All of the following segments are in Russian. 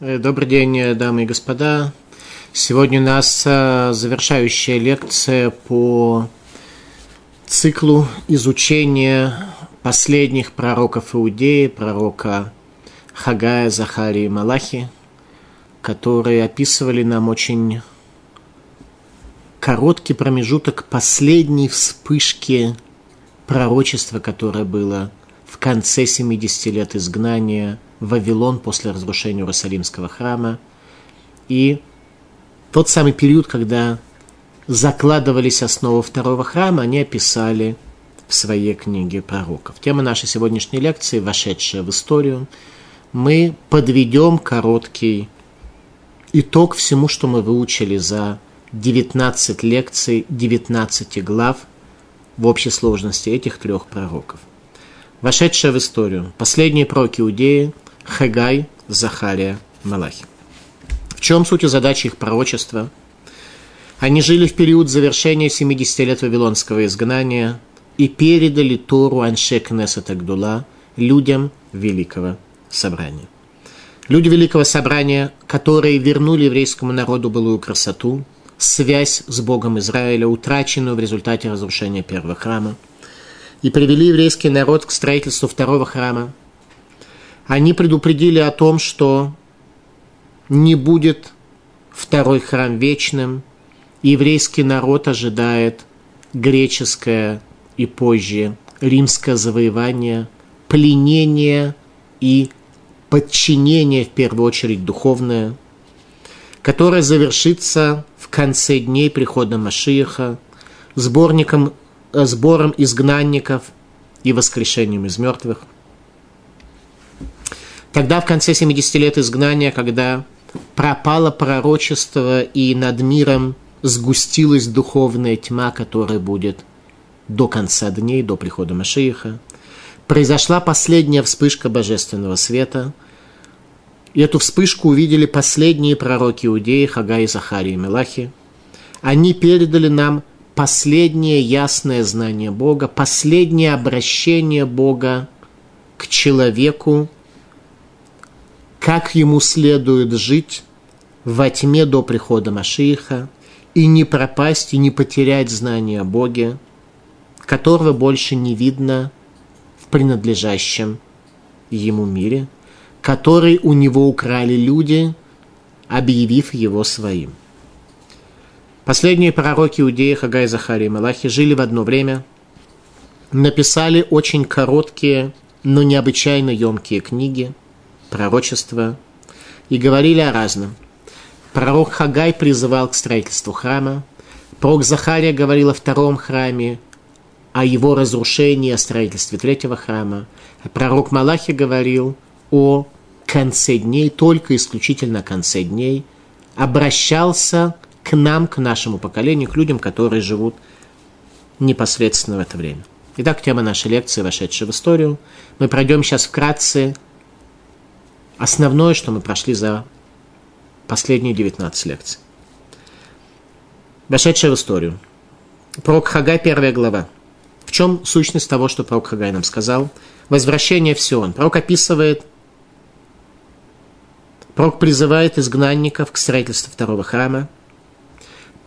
Э, добрый день, э, дамы и господа. Сегодня у нас э, завершающая лекция по циклу изучения последних пророков Иудеи, пророка Хагая, Захарии и Малахи, которые описывали нам очень короткий промежуток последней вспышки пророчества, которое было в конце 70 лет изгнания – Вавилон после разрушения Иерусалимского храма. И тот самый период, когда закладывались основы второго храма, они описали в своей книге пророков. Тема нашей сегодняшней лекции, вошедшая в историю, мы подведем короткий итог всему, что мы выучили за 19 лекций, 19 глав в общей сложности этих трех пророков. Вошедшая в историю. Последние пророки Иудеи – Хагай, Захария, Малахи. В чем суть и задача их пророчества? Они жили в период завершения 70 лет Вавилонского изгнания и передали Тору Анше Кнесет Агдула людям Великого Собрания. Люди Великого Собрания, которые вернули еврейскому народу былую красоту, связь с Богом Израиля, утраченную в результате разрушения первого храма, и привели еврейский народ к строительству второго храма, они предупредили о том, что не будет второй храм вечным, еврейский народ ожидает греческое и позже римское завоевание, пленение и подчинение, в первую очередь, духовное, которое завершится в конце дней прихода Машииха, сборником, сбором изгнанников и воскрешением из мертвых – Тогда, в конце 70 лет изгнания, когда пропало пророчество и над миром сгустилась духовная тьма, которая будет до конца дней, до прихода Машииха, произошла последняя вспышка божественного света. И эту вспышку увидели последние пророки Иудеи, Хагай, Захарий и Мелахи. Они передали нам последнее ясное знание Бога, последнее обращение Бога к человеку, как ему следует жить во тьме до прихода Машииха и не пропасть и не потерять знания о Боге, которого больше не видно в принадлежащем ему мире, который у него украли люди, объявив его своим. Последние пророки Иудеи Хагай, Захарий и Малахи жили в одно время, написали очень короткие, но необычайно емкие книги – пророчества и говорили о разном. Пророк Хагай призывал к строительству храма, пророк Захария говорил о втором храме, о его разрушении, о строительстве третьего храма. Пророк Малахи говорил о конце дней, только исключительно конце дней, обращался к нам, к нашему поколению, к людям, которые живут непосредственно в это время. Итак, тема нашей лекции, вошедшая в историю. Мы пройдем сейчас вкратце основное, что мы прошли за последние 19 лекций. Вошедшая в историю. Пророк Хагай, первая глава. В чем сущность того, что пророк Хагай нам сказал? Возвращение в Сион. Пророк описывает, пророк призывает изгнанников к строительству второго храма,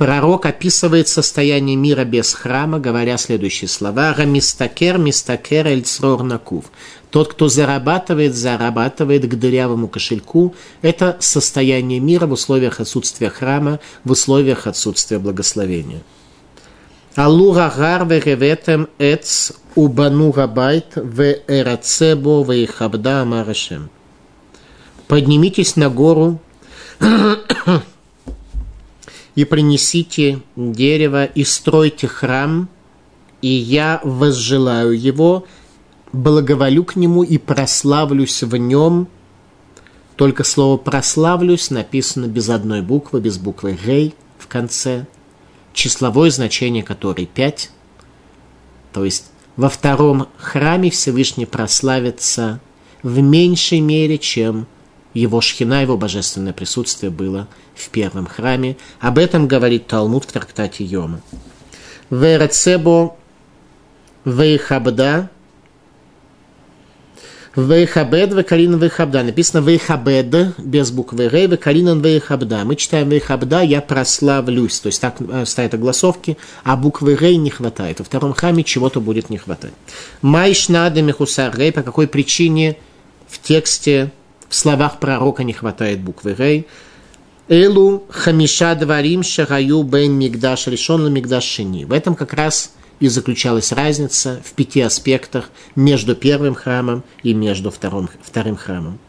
пророк описывает состояние мира без храма, говоря следующие слова. «Рамистакер, мистакер, эльцрор накув». Тот, кто зарабатывает, зарабатывает к дырявому кошельку. Это состояние мира в условиях отсутствия храма, в условиях отсутствия благословения. Алура гар вереветем эц убану габайт в эрацебо в ихабда амарашем. Поднимитесь на гору и принесите дерево, и стройте храм, и я возжелаю его, благоволю к нему и прославлюсь в нем. Только слово «прославлюсь» написано без одной буквы, без буквы «гей» в конце, числовое значение которой 5. То есть во втором храме Всевышний прославится в меньшей мере, чем его шхина, его божественное присутствие было в первом храме. Об этом говорит Талмуд в трактате Йома. וארצה בו ואכבדה ואכבד, וקרינן ואכבדה. Написано ואכבד без буквы хей, וקרינן ואכבדה. Мы читаем ואכבדה, я прославлюсь. То есть так э, стоят огласовки, а буквы хей не хватает. Во втором храме чего-то будет не хватать. מאי שנא דמחוסר ה"א, по какой причине в тексте, в словах пророка не хватает буквы хей. Элу хамиша дварим шагаю бен мигдаш решен мигдаш шини. В этом как раз и заключалась разница в пяти аспектах между первым храмом и между вторым, вторым храмом.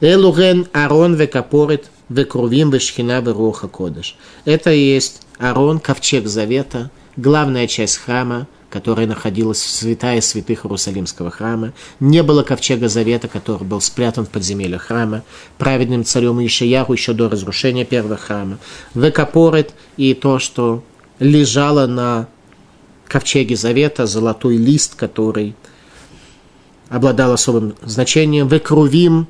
Элуген Арон векапорит векрувим вешхина вероха кодыш. Это и есть Арон, ковчег завета, главная часть храма, которая находилась в святая святых Иерусалимского храма. Не было ковчега завета, который был спрятан в подземелье храма, праведным царем Ишияху еще до разрушения первого храма. Векапорит и то, что лежало на ковчеге Завета, золотой лист, который обладал особым значением. Векрувим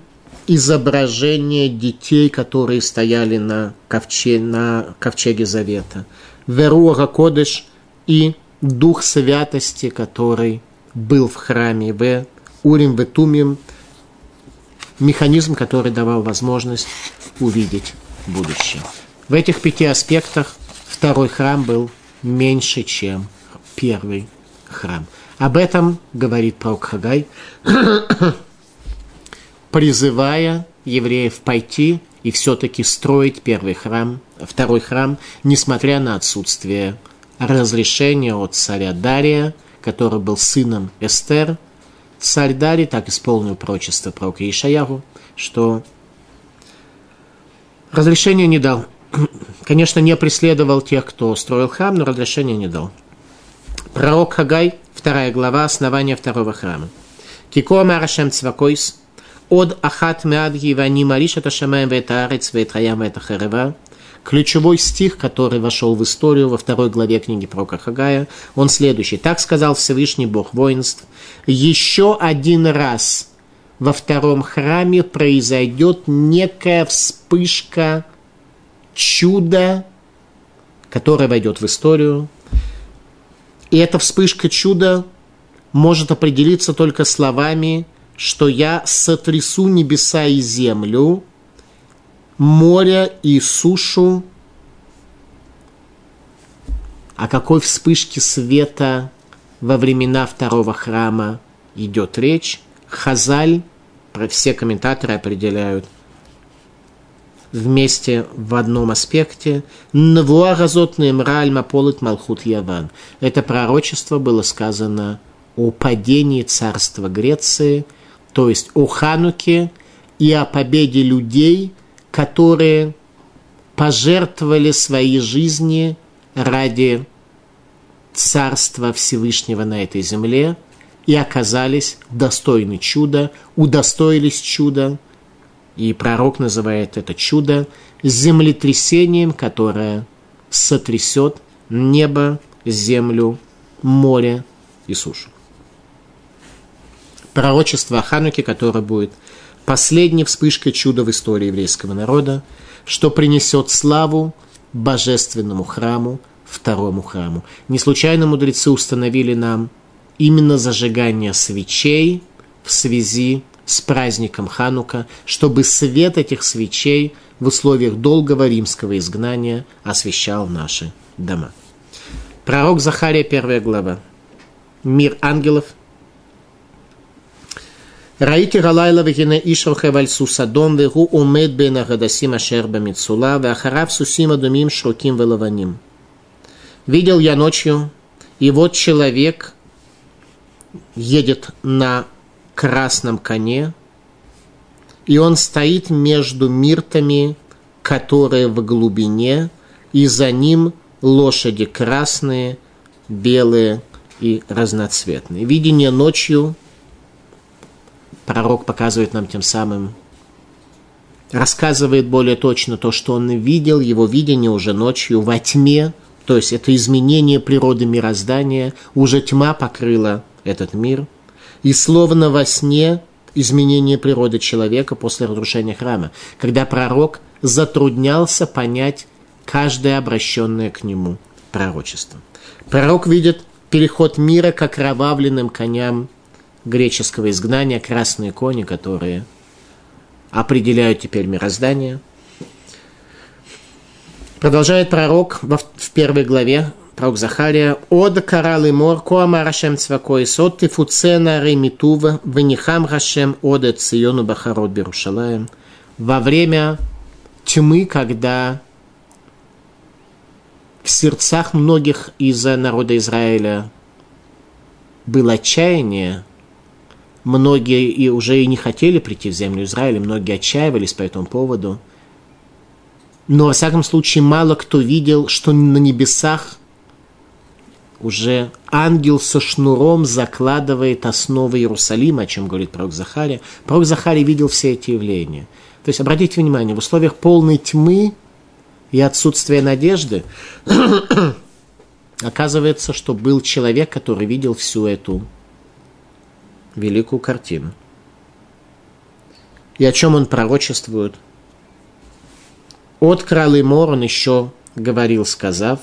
изображение детей, которые стояли на, ковче, на ковчеге Завета. Веруага Кодыш и дух святости, который был в храме. В Урим Ветумим механизм, который давал возможность увидеть будущее. В этих пяти аспектах второй храм был меньше, чем первый храм. Об этом говорит пророк Хагай, призывая евреев пойти и все-таки строить первый храм, второй храм, несмотря на отсутствие разрешения от царя Дария, который был сыном Эстер. Царь Дарий так исполнил прочество пророка Ишаяру, что разрешения не дал. Конечно, не преследовал тех, кто строил храм, но разрешения не дал. Пророк Хагай, вторая глава, основание второго храма. Кико Марашем Цвакойс, от Ахат Меадги Вани Мариша Ташамаем Ветарец Ветраям Ветахарева. Ключевой стих, который вошел в историю во второй главе книги пророка Хагая, он следующий. Так сказал Всевышний Бог воинств. Еще один раз во втором храме произойдет некая вспышка чуда, которое войдет в историю, и эта вспышка чуда может определиться только словами, что я сотрясу небеса и землю, море и сушу. О какой вспышке света во времена второго храма идет речь? Хазаль, все комментаторы определяют – вместе в одном аспекте. Навуаразотный мраль маполит малхут яван. Это пророчество было сказано о падении царства Греции, то есть о Хануке и о победе людей, которые пожертвовали свои жизни ради царства Всевышнего на этой земле и оказались достойны чуда, удостоились чуда – и пророк называет это чудо землетрясением, которое сотрясет небо, землю, море и сушу. Пророчество о Хануке, которое будет последней вспышкой чуда в истории еврейского народа, что принесет славу божественному храму, второму храму. Не случайно мудрецы установили нам именно зажигание свечей в связи с праздником Ханука, чтобы свет этих свечей в условиях долгого римского изгнания освещал наши дома. Пророк Захария, первая глава. Мир ангелов. Раити Галайла вегине ишел хеваль сусадом вегу умед бен агадасима шерба мицула веахарав сусима думим шруким велаваним. Видел я ночью, и вот человек едет на красном коне, и он стоит между миртами, которые в глубине, и за ним лошади красные, белые и разноцветные. Видение ночью пророк показывает нам тем самым, рассказывает более точно то, что он видел, его видение уже ночью во тьме, то есть это изменение природы мироздания, уже тьма покрыла этот мир – и словно во сне изменение природы человека после разрушения храма, когда пророк затруднялся понять каждое обращенное к нему пророчество. Пророк видит переход мира к окровавленным коням греческого изгнания, красные кони, которые определяют теперь мироздание. Продолжает пророк в первой главе, пророк Захария, «Од карал и мор, коама рашем цвакой, сот тифуцена ремитува, венихам рашем ода циону бахарот берушалаем». Во время тьмы, когда в сердцах многих из народа Израиля было отчаяние, многие и уже и не хотели прийти в землю Израиля, многие отчаивались по этому поводу. Но, во всяком случае, мало кто видел, что на небесах уже ангел со шнуром закладывает основы Иерусалима, о чем говорит пророк Захария. Пророк Захария видел все эти явления. То есть, обратите внимание, в условиях полной тьмы и отсутствия надежды оказывается, что был человек, который видел всю эту великую картину. И о чем он пророчествует? От кралы мор он еще говорил, сказав,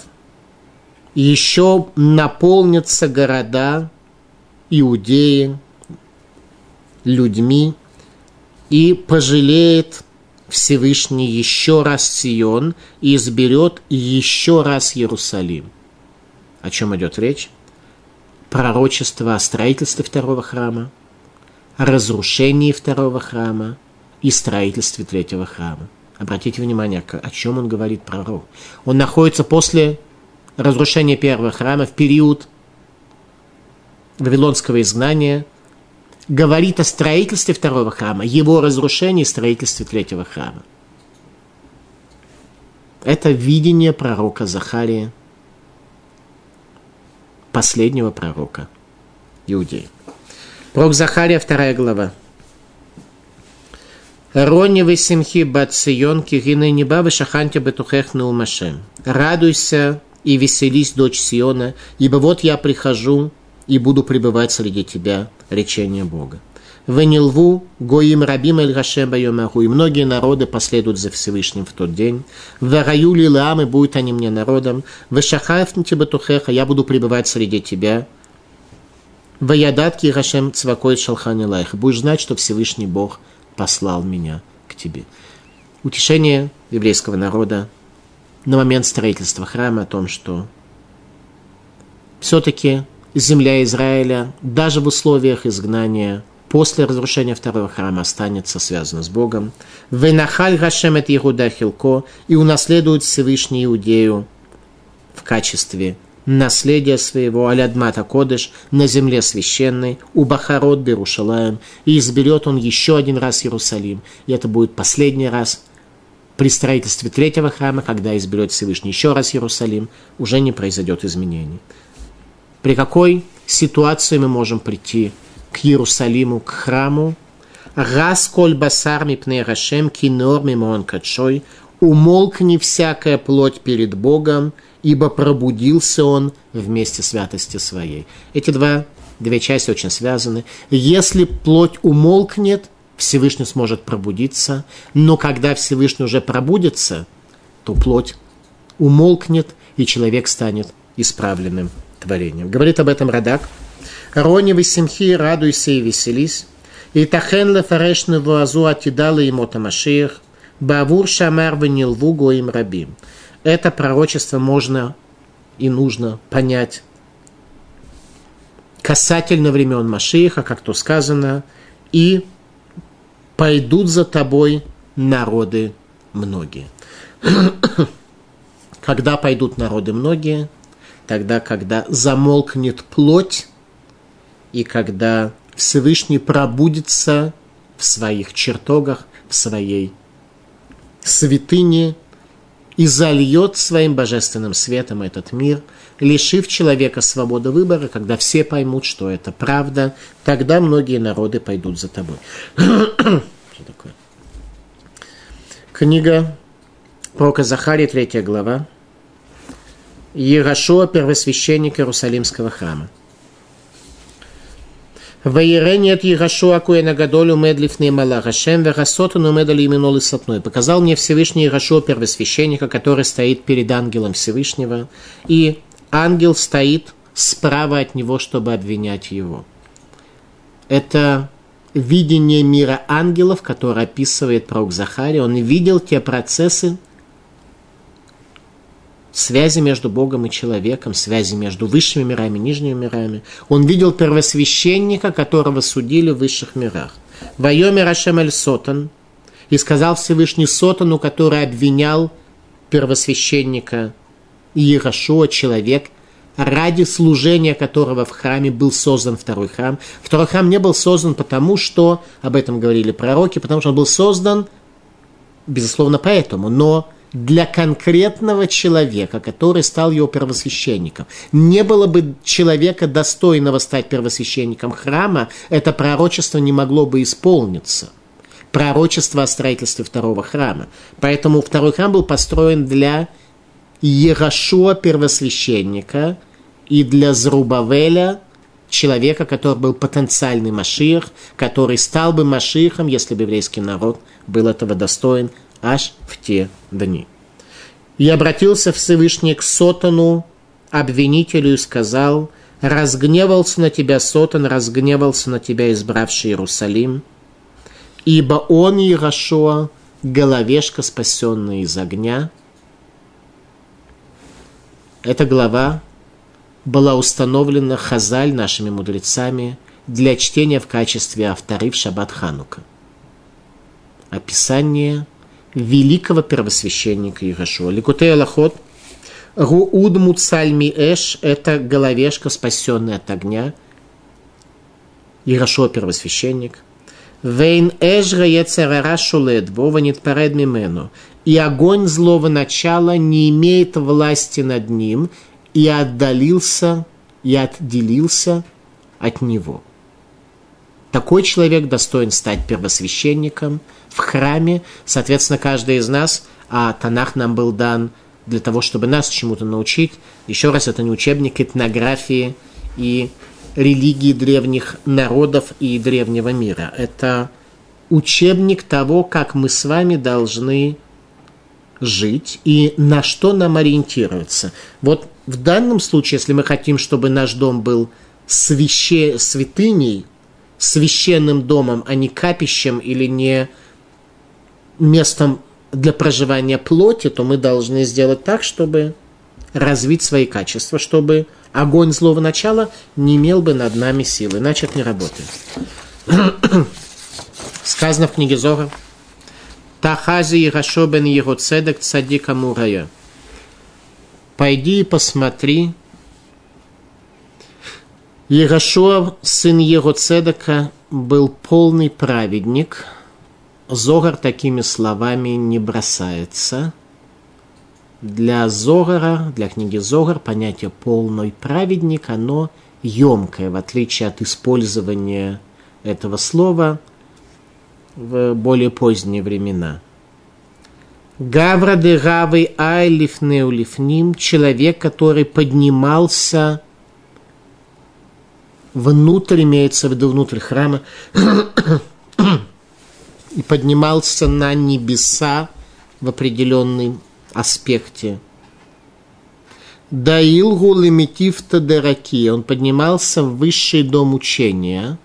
еще наполнятся города Иудеи людьми, и пожалеет Всевышний еще раз Сион и изберет еще раз Иерусалим. О чем идет речь? Пророчество о строительстве второго храма, о разрушении второго храма и строительстве третьего храма. Обратите внимание, о чем он говорит пророк. Он находится после разрушения первого храма в период Вавилонского изгнания, говорит о строительстве второго храма, его разрушении и строительстве третьего храма. Это видение пророка Захария – последнего пророка Иудеи. Пророк Захария, вторая глава. Рони симхи бацион кигины неба вышаханте бетухех наумашем. Радуйся и веселись, дочь Сиона, ибо вот я прихожу и буду пребывать среди тебя, речение Бога. Венилву, Гоим Рабим Эль Гашем Байомаху, и многие народы последуют за Всевышним в тот день. В раю Лилам, и будут они мне народом. В Шахаев Батухеха, я буду пребывать среди тебя. В Ядатки Гашем Цвакой Шалхани Лайх, будешь знать, что Всевышний Бог послал меня к тебе. Утешение еврейского народа на момент строительства храма о том, что все-таки земля Израиля, даже в условиях изгнания, после разрушения второго храма останется связано с Богом. Венахаль Гашем это Иуда Хилко и унаследует Всевышний Иудею в качестве наследия своего Алядмата Кодыш на земле священной, у Бахарот Берушалаем, и изберет он еще один раз Иерусалим. И это будет последний раз при строительстве третьего храма, когда изберет Всевышний еще раз Иерусалим, уже не произойдет изменений. При какой ситуации мы можем прийти к Иерусалиму, к храму. Раз коль басар мипне Рашем кинор мимон качой, умолкни всякая плоть перед Богом, ибо пробудился он вместе святости своей. Эти два, две части очень связаны. Если плоть умолкнет, Всевышний сможет пробудиться, но когда Всевышний уже пробудится, то плоть умолкнет, и человек станет исправленным творением. Говорит об этом Радак – Рони висимхи, радуйся и веселись. И тахен лефареш невуазу атидала ему тамашиях, бавур шамар венилву гоим рабим. Это пророчество можно и нужно понять касательно времен Машииха, как то сказано, и пойдут за тобой народы многие. когда пойдут народы многие? Тогда, когда замолкнет плоть и когда Всевышний пробудится в своих чертогах, в своей святыне и зальет своим божественным светом этот мир, лишив человека свободы выбора, когда все поймут, что это правда, тогда многие народы пойдут за тобой. Что такое? Книга пророка Захария, третья глава. Ерашуа, первосвященник Иерусалимского храма. Ваирени от Егашуа Куэна Гадолю Медлифный Малах Хашем Верасотан Умедали Именол и. Показал мне Всевышний Егашуа первосвященника, который стоит перед ангелом Всевышнего, и ангел стоит справа от него, чтобы обвинять его. Это видение мира ангелов, который описывает пророк Захария. Он видел те процессы, связи между Богом и человеком, связи между высшими мирами и нижними мирами. Он видел первосвященника, которого судили в высших мирах. Вайомер Ашем Эль Сотан, и сказал Всевышний Сотану, который обвинял первосвященника Иерошуа, человек, ради служения которого в храме был создан второй храм. Второй храм не был создан потому, что, об этом говорили пророки, потому что он был создан, безусловно, поэтому, но для конкретного человека, который стал его первосвященником. Не было бы человека, достойного стать первосвященником храма, это пророчество не могло бы исполниться. Пророчество о строительстве второго храма. Поэтому второй храм был построен для Ерашуа первосвященника и для Зрубавеля, человека, который был потенциальный Машиах, который стал бы Машиахом, если бы еврейский народ был этого достоин аж в те дни. И обратился Всевышний к Сотану, обвинителю, и сказал, «Разгневался на тебя Сотан, разгневался на тебя избравший Иерусалим, ибо он, Иерошуа, головешка, спасенная из огня». Эта глава была установлена Хазаль нашими мудрецами для чтения в качестве авторы в Шаббат Ханука. Описание – великого первосвященника Иешуа. Ликутей Аллахот, Рууд Муцальми Эш – это головешка, спасенная от огня. Иешуа первосвященник. Вейн Эш Гаецерара Шулет, Вова Нитпаред Мимену. И огонь злого начала не имеет власти над ним, и отдалился, и отделился от него. Такой человек достоин стать первосвященником – в храме. Соответственно, каждый из нас, а Танах нам был дан для того, чтобы нас чему-то научить. Еще раз, это не учебник этнографии и религии древних народов и древнего мира. Это учебник того, как мы с вами должны жить и на что нам ориентироваться. Вот в данном случае, если мы хотим, чтобы наш дом был свяще, святыней, священным домом, а не капищем или не местом для проживания плоти, то мы должны сделать так, чтобы развить свои качества, чтобы огонь злого начала не имел бы над нами силы. Иначе это не работает. Сказано в книге Зора. Тахази и Рашобен его цедек цадика мурая. Пойди и посмотри. Ерашуа, сын его цедека, был полный праведник – Зогар такими словами не бросается. Для Зогара, для книги Зогар, понятие «полный праведник», оно емкое, в отличие от использования этого слова в более поздние времена. Гавра де гавы ай человек, который поднимался внутрь, имеется в виду внутрь храма, и поднимался на небеса в определенном аспекте. Даилгу лимитивта дераки. Он поднимался в высший дом учения.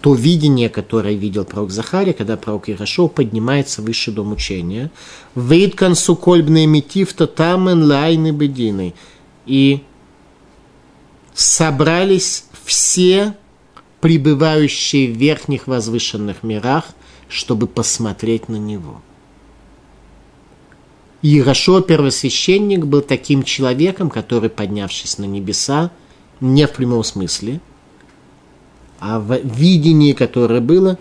То видение, которое видел пророк Захария, когда пророк Ирашо поднимается в высший дом учения. Вейд концу митивта тамен лайны бедины. И собрались все пребывающие в верхних возвышенных мирах – чтобы посмотреть на него. Иерошо, первосвященник, был таким человеком, который, поднявшись на небеса, не в прямом смысле, а в видении, которое было,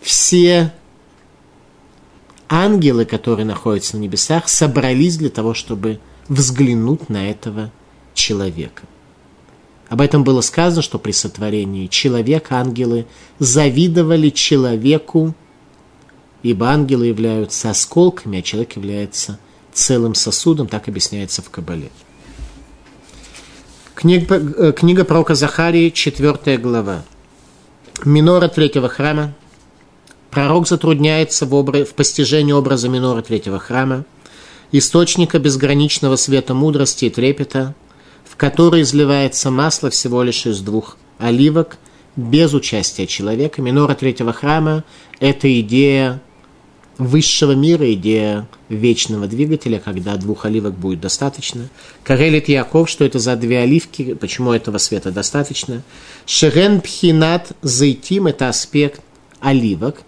все ангелы, которые находятся на небесах, собрались для того, чтобы взглянуть на этого человека. Об этом было сказано, что при сотворении человека ангелы завидовали человеку ибо ангелы являются осколками, а человек является целым сосудом, так объясняется в Кабале. Книга, э, книга пророка Захарии, 4 глава. Минора третьего храма. Пророк затрудняется в, обра... в постижении образа минора третьего храма, источника безграничного света мудрости и трепета, в который изливается масло всего лишь из двух оливок, без участия человека. Минора третьего храма – это идея высшего мира, идея вечного двигателя, когда двух оливок будет достаточно. Карелит Яков, что это за две оливки, почему этого света достаточно. Шерен Пхинат Зайтим – это аспект оливок.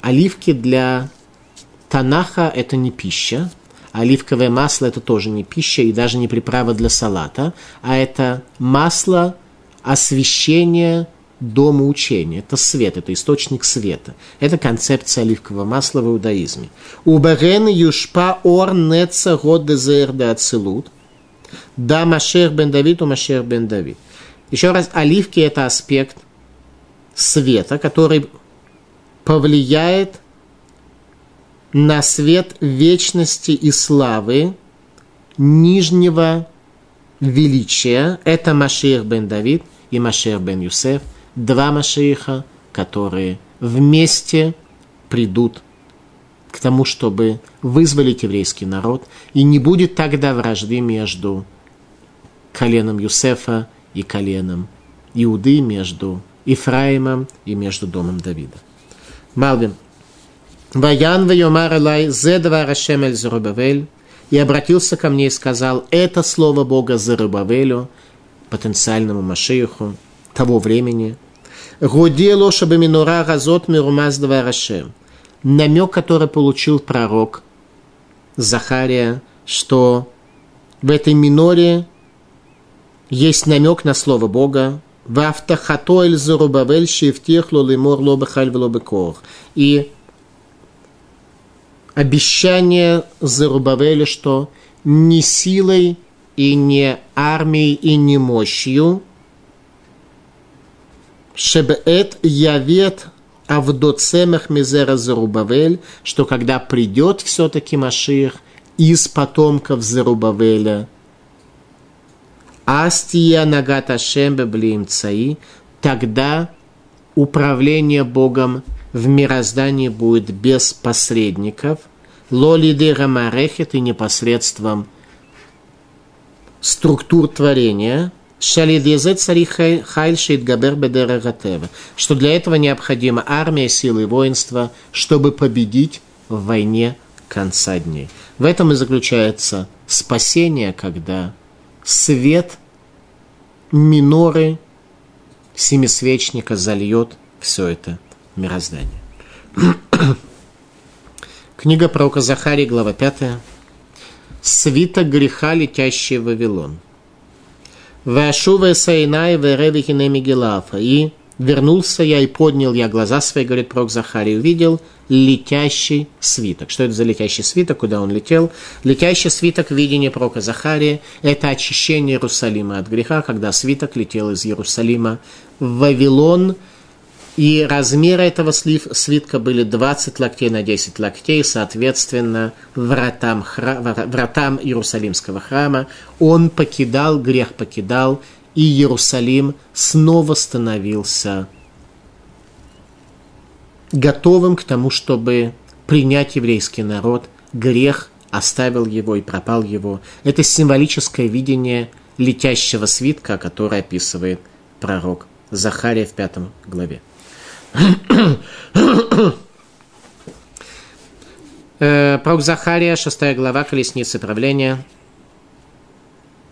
Оливки для Танаха – это не пища, оливковое масло – это тоже не пища и даже не приправа для салата, а это масло освещения дома учения. Это свет, это источник света. Это концепция оливкового масла в иудаизме. Уберен юшпа ор неца год дезер де. Да Машер бен Давид у Машер бен Давид. Еще раз, оливки – это аспект света, который повлияет на свет вечности и славы нижнего величия. Это Машир бен Давид и Машир бен Юсеф – два Машииха, которые вместе придут к тому, чтобы вызволить еврейский народ, и не будет тогда вражды между коленом Юсефа и коленом Иуды, между Ифраимом и между домом Давида. Малвин. Ваян вайомар алай зедва рашем эль Зарубавель. И обратился ко мне и сказал, это слово Бога Зарубавелю, потенциальному Машииху того времени, Гудело шабаминура газот мирумаз Рашем. Намек, который получил пророк Захария, что в этой миноре есть намек на слово Бога. Вафтахатоэль зарубавель шифтехло лимор лобахаль влобекор. И обещание Зарубавеля, что не силой и не армией и не мощью – Шебеэт явет Авдоцемах Мизера Зарубавель, что когда придет все-таки Маших из потомков Зарубавеля, Астия Нагата Шембе Блимцаи, тогда управление Богом в мироздании будет без посредников, лолиды рамарехет и непосредством структур творения – Что для этого необходима армия, силы и воинства, чтобы победить в войне конца дней. В этом и заключается спасение, когда свет миноры семисвечника зальет все это мироздание. Книга пророка Захарии, глава 5. Свиток греха, летящий в Вавилон. Вашува Сайнай Веревихине Мигелафа. И вернулся я и поднял я глаза свои, говорит пророк Захарий, увидел летящий свиток. Что это за летящий свиток, куда он летел? Летящий свиток в пророка Захария – это очищение Иерусалима от греха, когда свиток летел из Иерусалима в Вавилон – и размеры этого слив, свитка были 20 локтей на 10 локтей, соответственно, вратам, хра, вратам Иерусалимского храма. Он покидал, грех покидал, и Иерусалим снова становился готовым к тому, чтобы принять еврейский народ. Грех оставил его и пропал его. Это символическое видение летящего свитка, которое описывает пророк Захария в пятом главе. Э, пророк Захария, шестая глава, колесницы правления.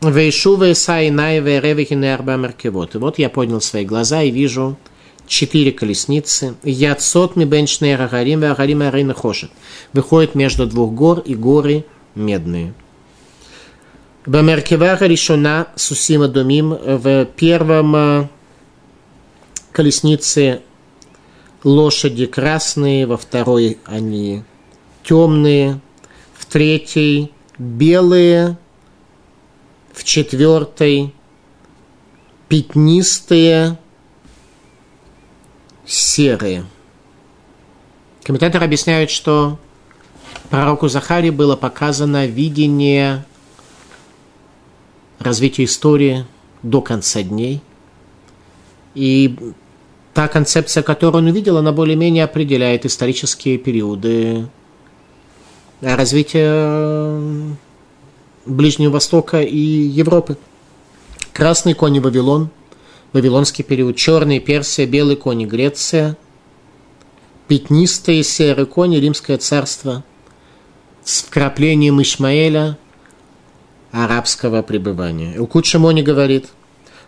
Вейшува Исаи Ревихины Арба Меркевод. И вот я поднял свои глаза и вижу четыре колесницы. Яцот ми бенчные рагарим, рагарим арина хошет. Выходит между двух гор и горы медные. Бамеркевара решена Сусима Думим в первом э, колеснице лошади красные, во второй они темные, в третьей белые, в четвертой пятнистые, серые. Комментаторы объясняют, что пророку Захаре было показано видение развития истории до конца дней. И та концепция, которую он увидел, она более-менее определяет исторические периоды развития Ближнего Востока и Европы. Красный конь и Вавилон Вавилонский период, черный Персия, белый кони Греция, пятнистые серые кони Римское царство с вкраплением Ишмаэля арабского пребывания. Илкут Шимони говорит,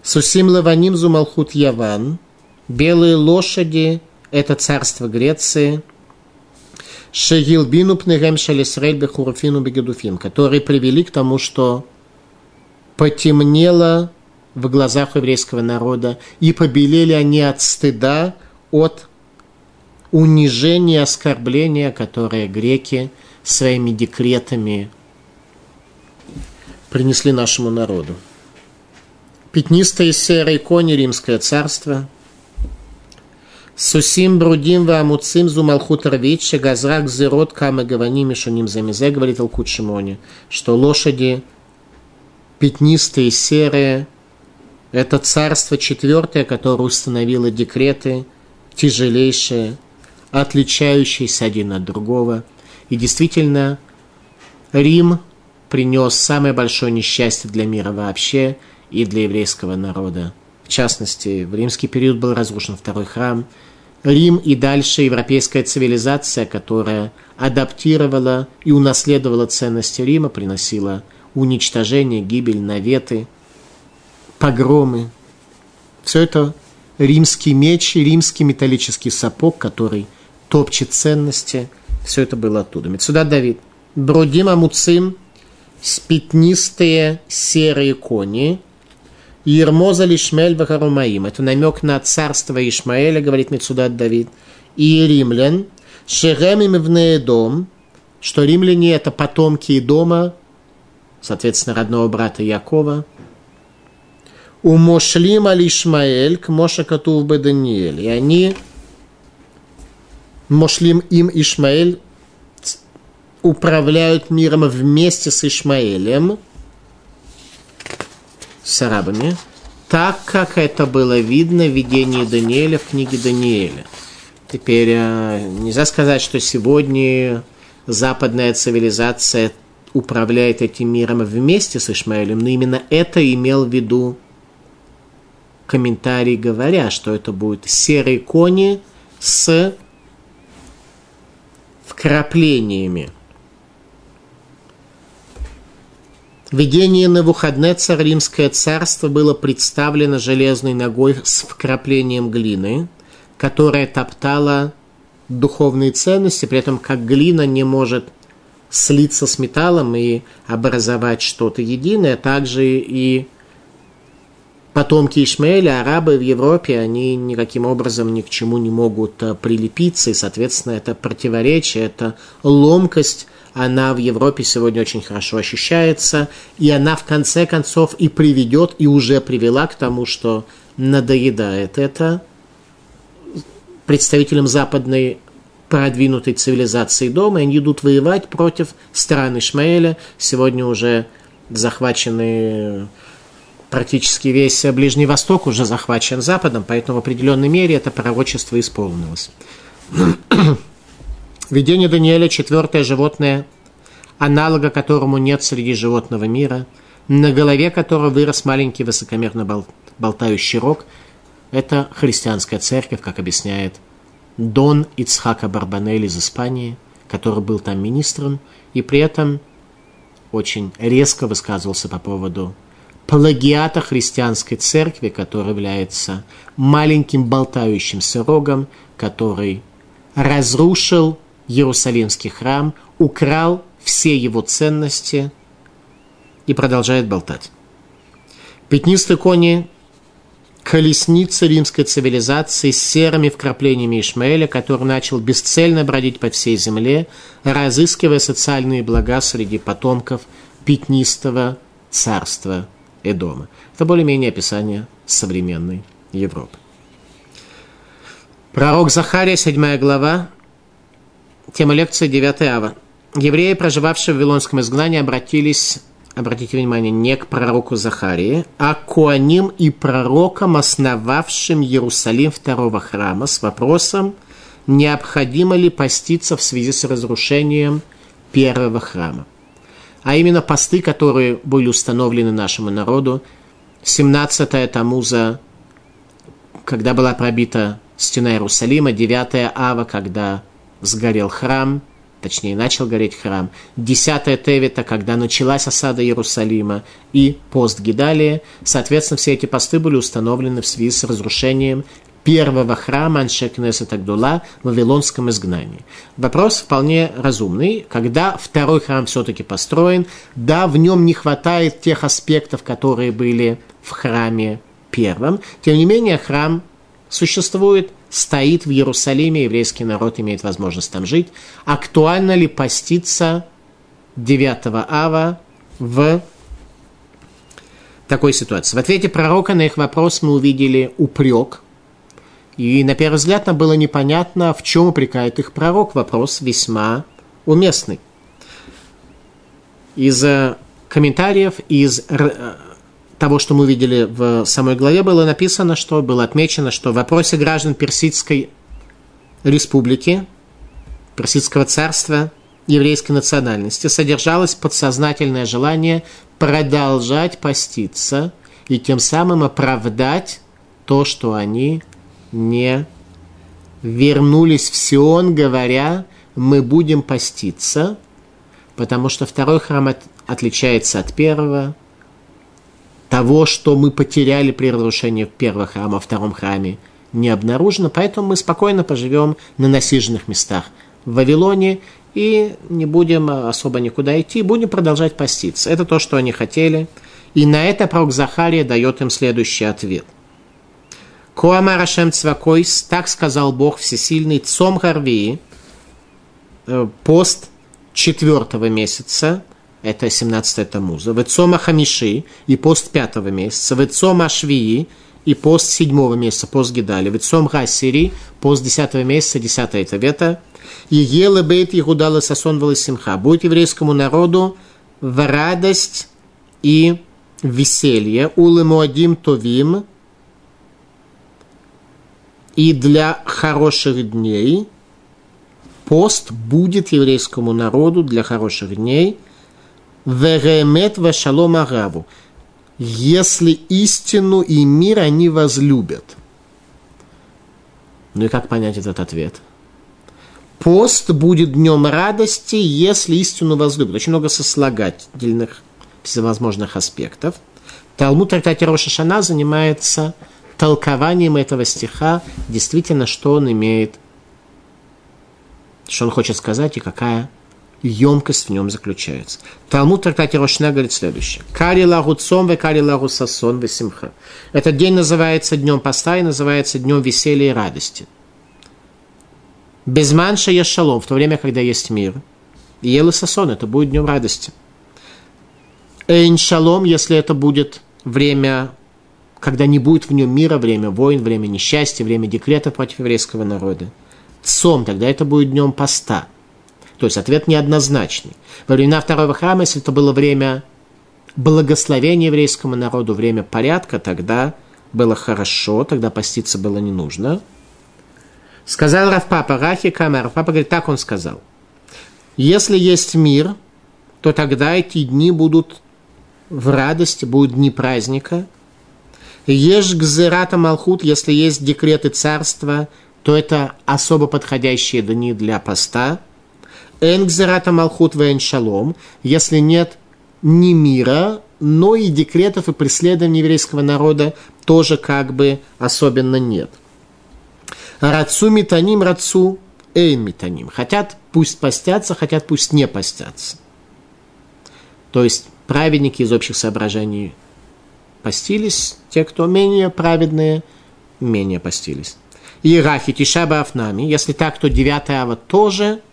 Сусим Лаваним Зумалхут Яван, белые лошади – это царство Греции – Шегилбину пнегем шалисрель бехуруфину бегедуфим, которые привели к тому, что потемнело в глазах еврейского народа, и побелели они от стыда, от унижения, оскорбления, которое греки своими декретами принесли нашему народу. Пятнистые серые кони Римское царство – Сусим брудим ва амуцим зу малхут равит, шегазрак зерот кама гавани мишуним замизе, говорит Алкут Шимони, что лошади пятнистые, серые, это царство четвертое, которое установило декреты, тяжелейшие, отличающиеся один от другого. И действительно, Рим принес самое большое несчастье для мира вообще и для еврейского народа. В частности, в римский период был разрушен второй храм – Рим и дальше европейская цивилизация, которая адаптировала и унаследовала ценности Рима, приносила уничтожение, гибель, наветы, погромы. Все это римский меч римский металлический сапог, который топчет ценности. Все это было оттуда. Мецуда Давид. Бродим Амуцим, спятнистые серые кони – Ермоза Лишмель Вахарумаим. Это намек на царство Ишмаэля, говорит Мецудат Давид. И римлян. Шерем в дом, что римляне это потомки дома, соответственно, родного брата Якова. У Мошлим Алишмаэль к Моша Катув Даниэль. И они Мошлим им Ишмаэль управляют миром вместе с Ишмаэлем – с арабами, так как это было видно в видении Даниэля в книге Даниэля. Теперь э, нельзя сказать, что сегодня западная цивилизация управляет этим миром вместе с Ишмаэлем, но именно это имел в виду комментарий, говоря, что это будут серые кони с вкраплениями – Видение на Навуходнецар Римское царство было представлено железной ногой с вкраплением глины, которая топтала духовные ценности, при этом как глина не может слиться с металлом и образовать что-то единое, также и потомки Ишмаэля, арабы в Европе, они никаким образом ни к чему не могут прилепиться, и, соответственно, это противоречие, это ломкость она в Европе сегодня очень хорошо ощущается, и она в конце концов и приведет, и уже привела к тому, что надоедает это представителям западной продвинутой цивилизации дома, и они идут воевать против страны Ишмаэля. Сегодня уже захвачены практически весь Ближний Восток уже захвачен Западом, поэтому в определенной мере это пророчество исполнилось. Видение Даниэля – четвертое животное, аналога которому нет среди животного мира, на голове которого вырос маленький высокомерно бол болтающий рог. Это христианская церковь, как объясняет Дон Ицхака Барбанель из Испании, который был там министром, и при этом очень резко высказывался по поводу плагиата христианской церкви, который является маленьким болтающимся рогом, который разрушил Иерусалимский храм, украл все его ценности и продолжает болтать. Пятнистые кони – колесница римской цивилизации с серыми вкраплениями Ишмаэля, который начал бесцельно бродить по всей земле, разыскивая социальные блага среди потомков пятнистого царства Эдома. Это более-менее описание современной Европы. Пророк Захария, 7 глава, Тема лекции 9 ава. Евреи, проживавшие в Вавилонском изгнании, обратились, обратите внимание, не к пророку Захарии, а к Куаним и пророкам, основавшим Иерусалим второго храма, с вопросом, необходимо ли поститься в связи с разрушением первого храма. А именно посты, которые были установлены нашему народу, 17 Тамуза когда была пробита стена Иерусалима, 9 ава, когда сгорел храм, точнее, начал гореть храм, 10 Тевита, когда началась осада Иерусалима, и пост Гидалия. Соответственно, все эти посты были установлены в связи с разрушением первого храма Аншекнеса Тагдула в Вавилонском изгнании. Вопрос вполне разумный. Когда второй храм все-таки построен, да, в нем не хватает тех аспектов, которые были в храме первом. Тем не менее, храм существует, стоит в Иерусалиме, еврейский народ имеет возможность там жить. Актуально ли поститься 9 ава в такой ситуации? В ответе пророка на их вопрос мы увидели упрек. И на первый взгляд нам было непонятно, в чем упрекает их пророк. Вопрос весьма уместный. Из э, комментариев, из э, того, что мы видели в самой главе, было написано, что было отмечено, что в вопросе граждан Персидской республики, Персидского царства, еврейской национальности содержалось подсознательное желание продолжать поститься и тем самым оправдать то, что они не вернулись в Сион, говоря, мы будем поститься, потому что второй храм от, отличается от первого, того, что мы потеряли при разрушении первого храма, втором храме, не обнаружено, поэтому мы спокойно поживем на насиженных местах в Вавилоне и не будем особо никуда идти, будем продолжать поститься. Это то, что они хотели. И на это пророк Захария дает им следующий ответ. Коамар Ашем Цвакойс, так сказал Бог Всесильный, Цом Харвии, э, пост четвертого месяца, это 17 Тамуза, Вецома Хамиши и пост пятого месяца, Вецома Швии и пост седьмого месяца, пост Гидали, Вецом Хасири, пост десятого месяца, десятая Тавета, и Еле Бейт Егудала Сасон Симха. Будет еврейскому народу в радость и веселье, улы Муадим Товим, и для хороших дней, пост будет еврейскому народу для хороших дней – Веремет вашалом арабу. Если истину и мир они возлюбят. Ну и как понять этот ответ? Пост будет днем радости, если истину возлюбят. Очень много сослагательных всевозможных аспектов. Талмуд Трактате Роша Шана занимается толкованием этого стиха, действительно, что он имеет, что он хочет сказать и какая емкость в нем заключается. Талмуд трактате Рошна говорит следующее. Кари лагу цом ве кари лагу сасон ве симха. Этот день называется днем поста и называется днем веселья и радости. Без манша есть шалом, в то время, когда есть мир. И ел и сасон, это будет днем радости. Эйн шалом, если это будет время, когда не будет в нем мира, время войн, время несчастья, время декрета против еврейского народа. Цом, тогда это будет днем поста – то есть ответ неоднозначный. Во времена второго храма, если это было время благословения еврейскому народу, время порядка, тогда было хорошо, тогда поститься было не нужно. Сказал Равпапа, Рахи Камер, Равпапа говорит, так он сказал. Если есть мир, то тогда эти дни будут в радости, будут дни праздника. Ешь гзерата Малхут, если есть декреты царства, то это особо подходящие дни для поста – Энгзерата Малхут Вен Шалом, если нет ни мира, но и декретов и преследований еврейского народа тоже как бы особенно нет. Рацу метаним, рацу эйн метаним. Хотят пусть постятся, хотят пусть не постятся. То есть праведники из общих соображений постились, те, кто менее праведные, менее постились. И Рахи Тишаба Афнами, если так, то 9 ава тоже –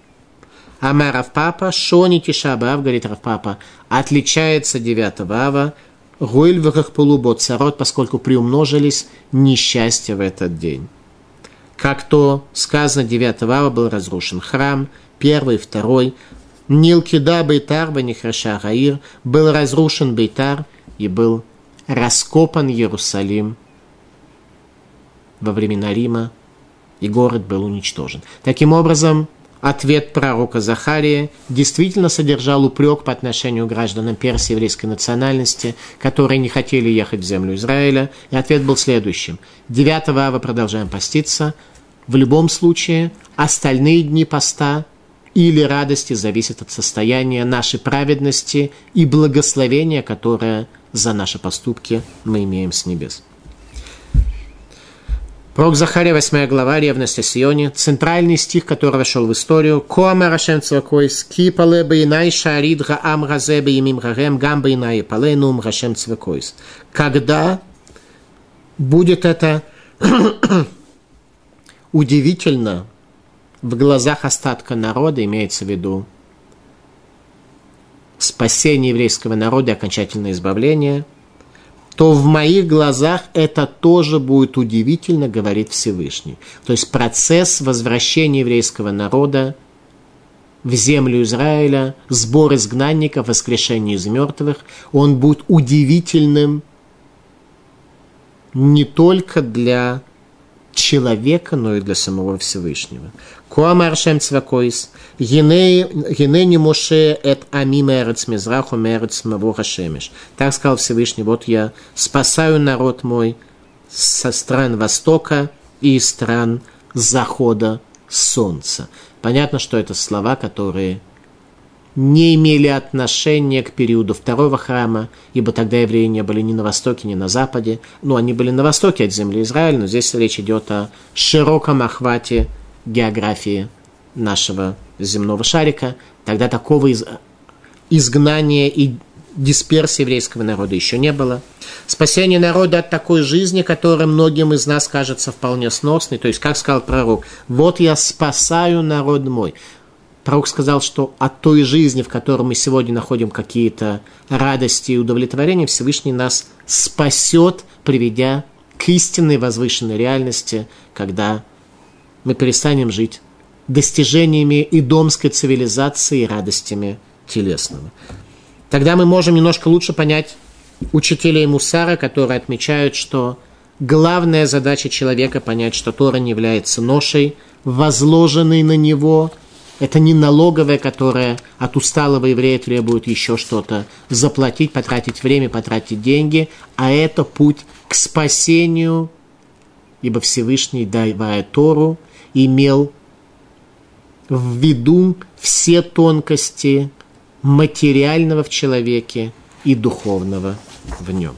Амар Равпапа, Шони Тишаба, говорит Равпапа, отличается 9 ава, Гуэль в полубот царот, поскольку приумножились несчастья в этот день. Как то сказано, 9 ава был разрушен храм, первый, второй, Нилкида Бейтар, Банихраша Гаир, был разрушен Бейтар и был раскопан Иерусалим во времена Рима, и город был уничтожен. Таким образом, ответ пророка Захария действительно содержал упрек по отношению к гражданам Персии еврейской национальности, которые не хотели ехать в землю Израиля. И ответ был следующим. 9 ава продолжаем поститься. В любом случае, остальные дни поста или радости зависят от состояния нашей праведности и благословения, которое за наши поступки мы имеем с небес. Пророк Захария, 8 глава, ревность о Сионе, центральный стих, который вошел в историю. Коама Рашем Цвакойс, ки пале бейнай шарид гаам газе беймим гарем, гам бейнай пале нум Рашем Цвакойс. Когда будет это удивительно в глазах остатка народа, имеется в виду спасение еврейского народа окончательное избавление – то в моих глазах это тоже будет удивительно, говорит Всевышний. То есть процесс возвращения еврейского народа в землю Израиля, сбор изгнанников, воскрешение из мертвых, он будет удивительным не только для человека, но и для самого Всевышнего. Куамар Шем Цвакойс, Генени Моше эт ами мерец мизраху мерец мавуха шемеш. Так сказал Всевышний, вот я спасаю народ мой со стран Востока и стран захода солнца. Понятно, что это слова, которые не имели отношения к периоду второго храма, ибо тогда евреи не были ни на востоке, ни на западе. Ну, они были на востоке от земли Израиля, но здесь речь идет о широком охвате географии нашего земного шарика. Тогда такого из... изгнания и дисперсии еврейского народа еще не было. Спасение народа от такой жизни, которая многим из нас кажется вполне сносной. То есть, как сказал пророк, вот я спасаю народ мой. Пророк сказал, что от той жизни, в которой мы сегодня находим какие-то радости и удовлетворения, Всевышний нас спасет, приведя к истинной возвышенной реальности, когда мы перестанем жить достижениями и домской цивилизации и радостями телесного. Тогда мы можем немножко лучше понять учителей Мусара, которые отмечают, что главная задача человека понять, что Тора не является ношей, возложенной на него – это не налоговая, которая от усталого еврея требует еще что-то заплатить, потратить время, потратить деньги, а это путь к спасению, ибо Всевышний, давая Тору, имел в виду все тонкости материального в человеке и духовного в нем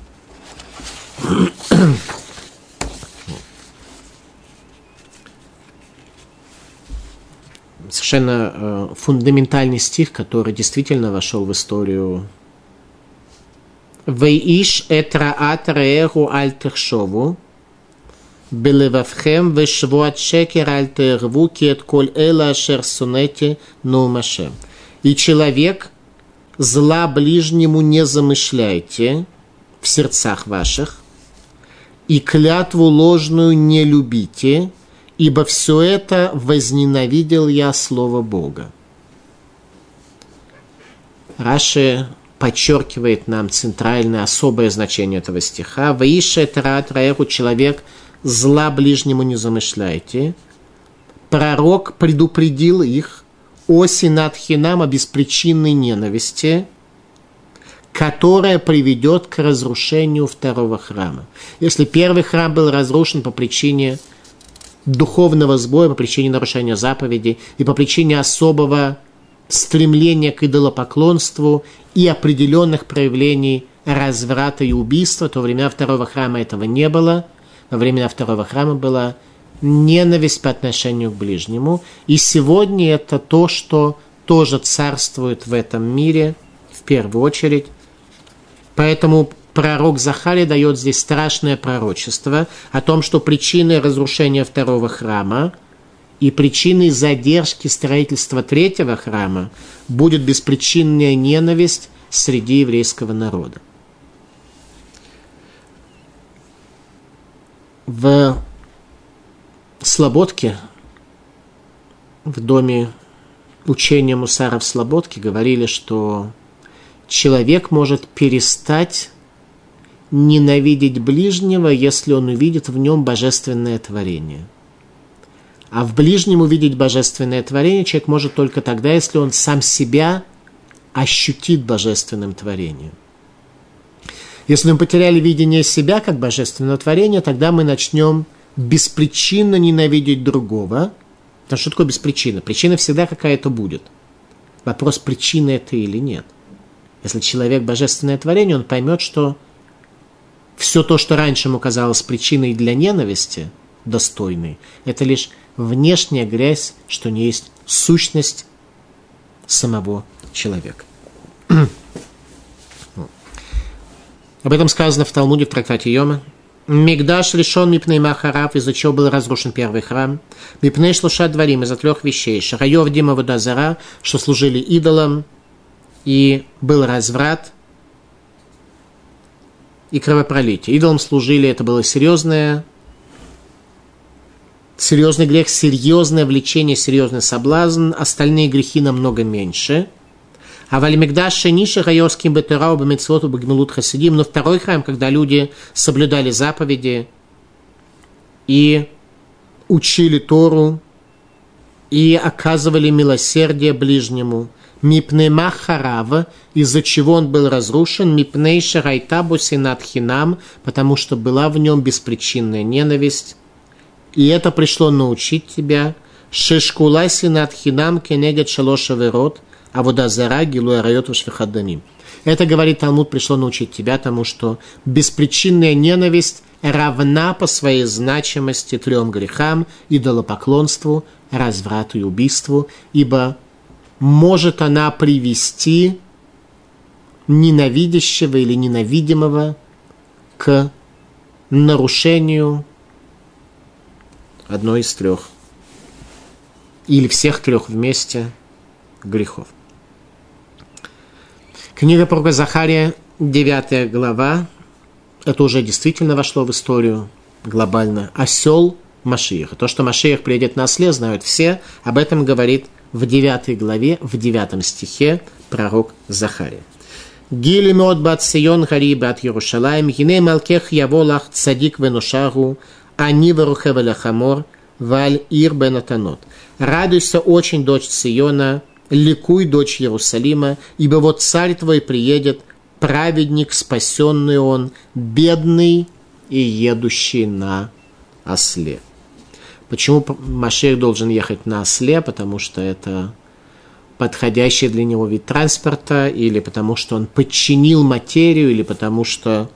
совершенно э, фундаментальный стих, который действительно вошел в историю. Вейиш этраат реэгу аль Белевавхем вешвуат шекер альтерву кет коль эла ашер сунете нумашем. И человек, зла ближнему не замышляйте в сердцах ваших, и клятву ложную не любите, ибо все это возненавидел я Слово Бога. Раши подчеркивает нам центральное особое значение этого стиха. «Ваиша это раэху человек – зла ближнему не замышляйте. Пророк предупредил их о синатхинам, о беспричинной ненависти, которая приведет к разрушению второго храма. Если первый храм был разрушен по причине – духовного сбоя по причине нарушения заповеди и по причине особого стремления к идолопоклонству и определенных проявлений разврата и убийства, то времена второго храма этого не было. Во времена второго храма была ненависть по отношению к ближнему. И сегодня это то, что тоже царствует в этом мире в первую очередь. Поэтому пророк Захарий дает здесь страшное пророчество о том, что причиной разрушения второго храма и причиной задержки строительства третьего храма будет беспричинная ненависть среди еврейского народа. В Слободке, в доме учения Мусара в Слободке говорили, что человек может перестать ненавидеть ближнего, если он увидит в нем божественное творение. А в ближнем увидеть божественное творение человек может только тогда, если он сам себя ощутит божественным творением. Если мы потеряли видение себя как божественного творения, тогда мы начнем беспричинно ненавидеть другого. Потому что такое беспричинно? Причина всегда какая-то будет. Вопрос, причина это или нет. Если человек божественное творение, он поймет, что все то, что раньше ему казалось причиной для ненависти, достойной, это лишь внешняя грязь, что не есть сущность самого человека. Об этом сказано в Талмуде в трактате Йома. Мигдаш решен мипней махарав, из-за чего был разрушен первый храм. Мипней шлуша дворим, из-за трех вещей. Шарайов Дима Водозара, что служили идолам, и был разврат, и кровопролитие. Идолам служили, это было серьезное, серьезный грех, серьезное влечение, серьезный соблазн. Остальные грехи намного меньше – а в Альмигдаше Ниша Хайоским Бетерау Бамитсвоту Багмилут Хасидим, но второй храм, когда люди соблюдали заповеди и учили Тору, и оказывали милосердие ближнему. Мипней Махарава, из-за чего он был разрушен, Мипней Шарайтабу Синат Хинам, потому что была в нем беспричинная ненависть. И это пришло научить тебя. Шишкула Синат Хинам Кенегет Шалошевый род – а вода зара гилуя райот швихадамим. Это, говорит Талмуд, пришло научить тебя тому, что беспричинная ненависть равна по своей значимости трем грехам, идолопоклонству, разврату и убийству, ибо может она привести ненавидящего или ненавидимого к нарушению одной из трех или всех трех вместе грехов. Книга пророка Захария, 9 глава, это уже действительно вошло в историю глобально. Осел Машиеха. То, что Машиех приедет на осле, знают все. Об этом говорит в 9 главе, в 9 стихе пророк Захария. Гили мод бат Сион хари бат Ярушалаем, гине малкех яволах цадик венушагу, ани варухевеля валь ир бенатанот. Радуйся очень, дочь Сиона, ликуй, дочь Иерусалима, ибо вот царь твой приедет, праведник, спасенный он, бедный и едущий на осле. Почему Машех должен ехать на осле? Потому что это подходящий для него вид транспорта, или потому что он подчинил материю, или потому что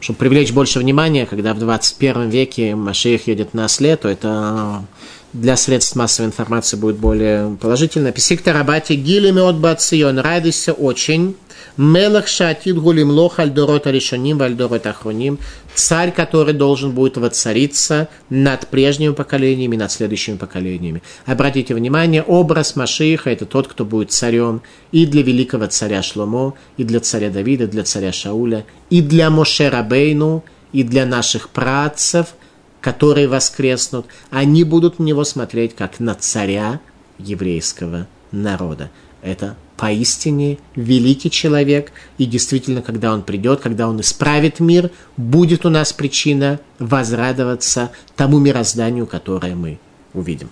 чтобы привлечь больше внимания, когда в 21 веке Машех едет на осле, то это для средств массовой информации будет более положительно. Писикта Рабати Гилеми от Бацион. Радуйся очень. Мелах Шатид Гулим Лох Альдорот Аришоним Альдорот Ахроним. Царь, который должен будет воцариться над прежними поколениями, над следующими поколениями. Обратите внимание, образ Машииха – это тот, кто будет царем и для великого царя Шломо, и для царя Давида, и для царя Шауля, и для Моше Рабейну, и для наших працев – которые воскреснут, они будут на него смотреть как на царя еврейского народа. Это поистине великий человек, и действительно, когда он придет, когда он исправит мир, будет у нас причина возрадоваться тому мирозданию, которое мы увидим.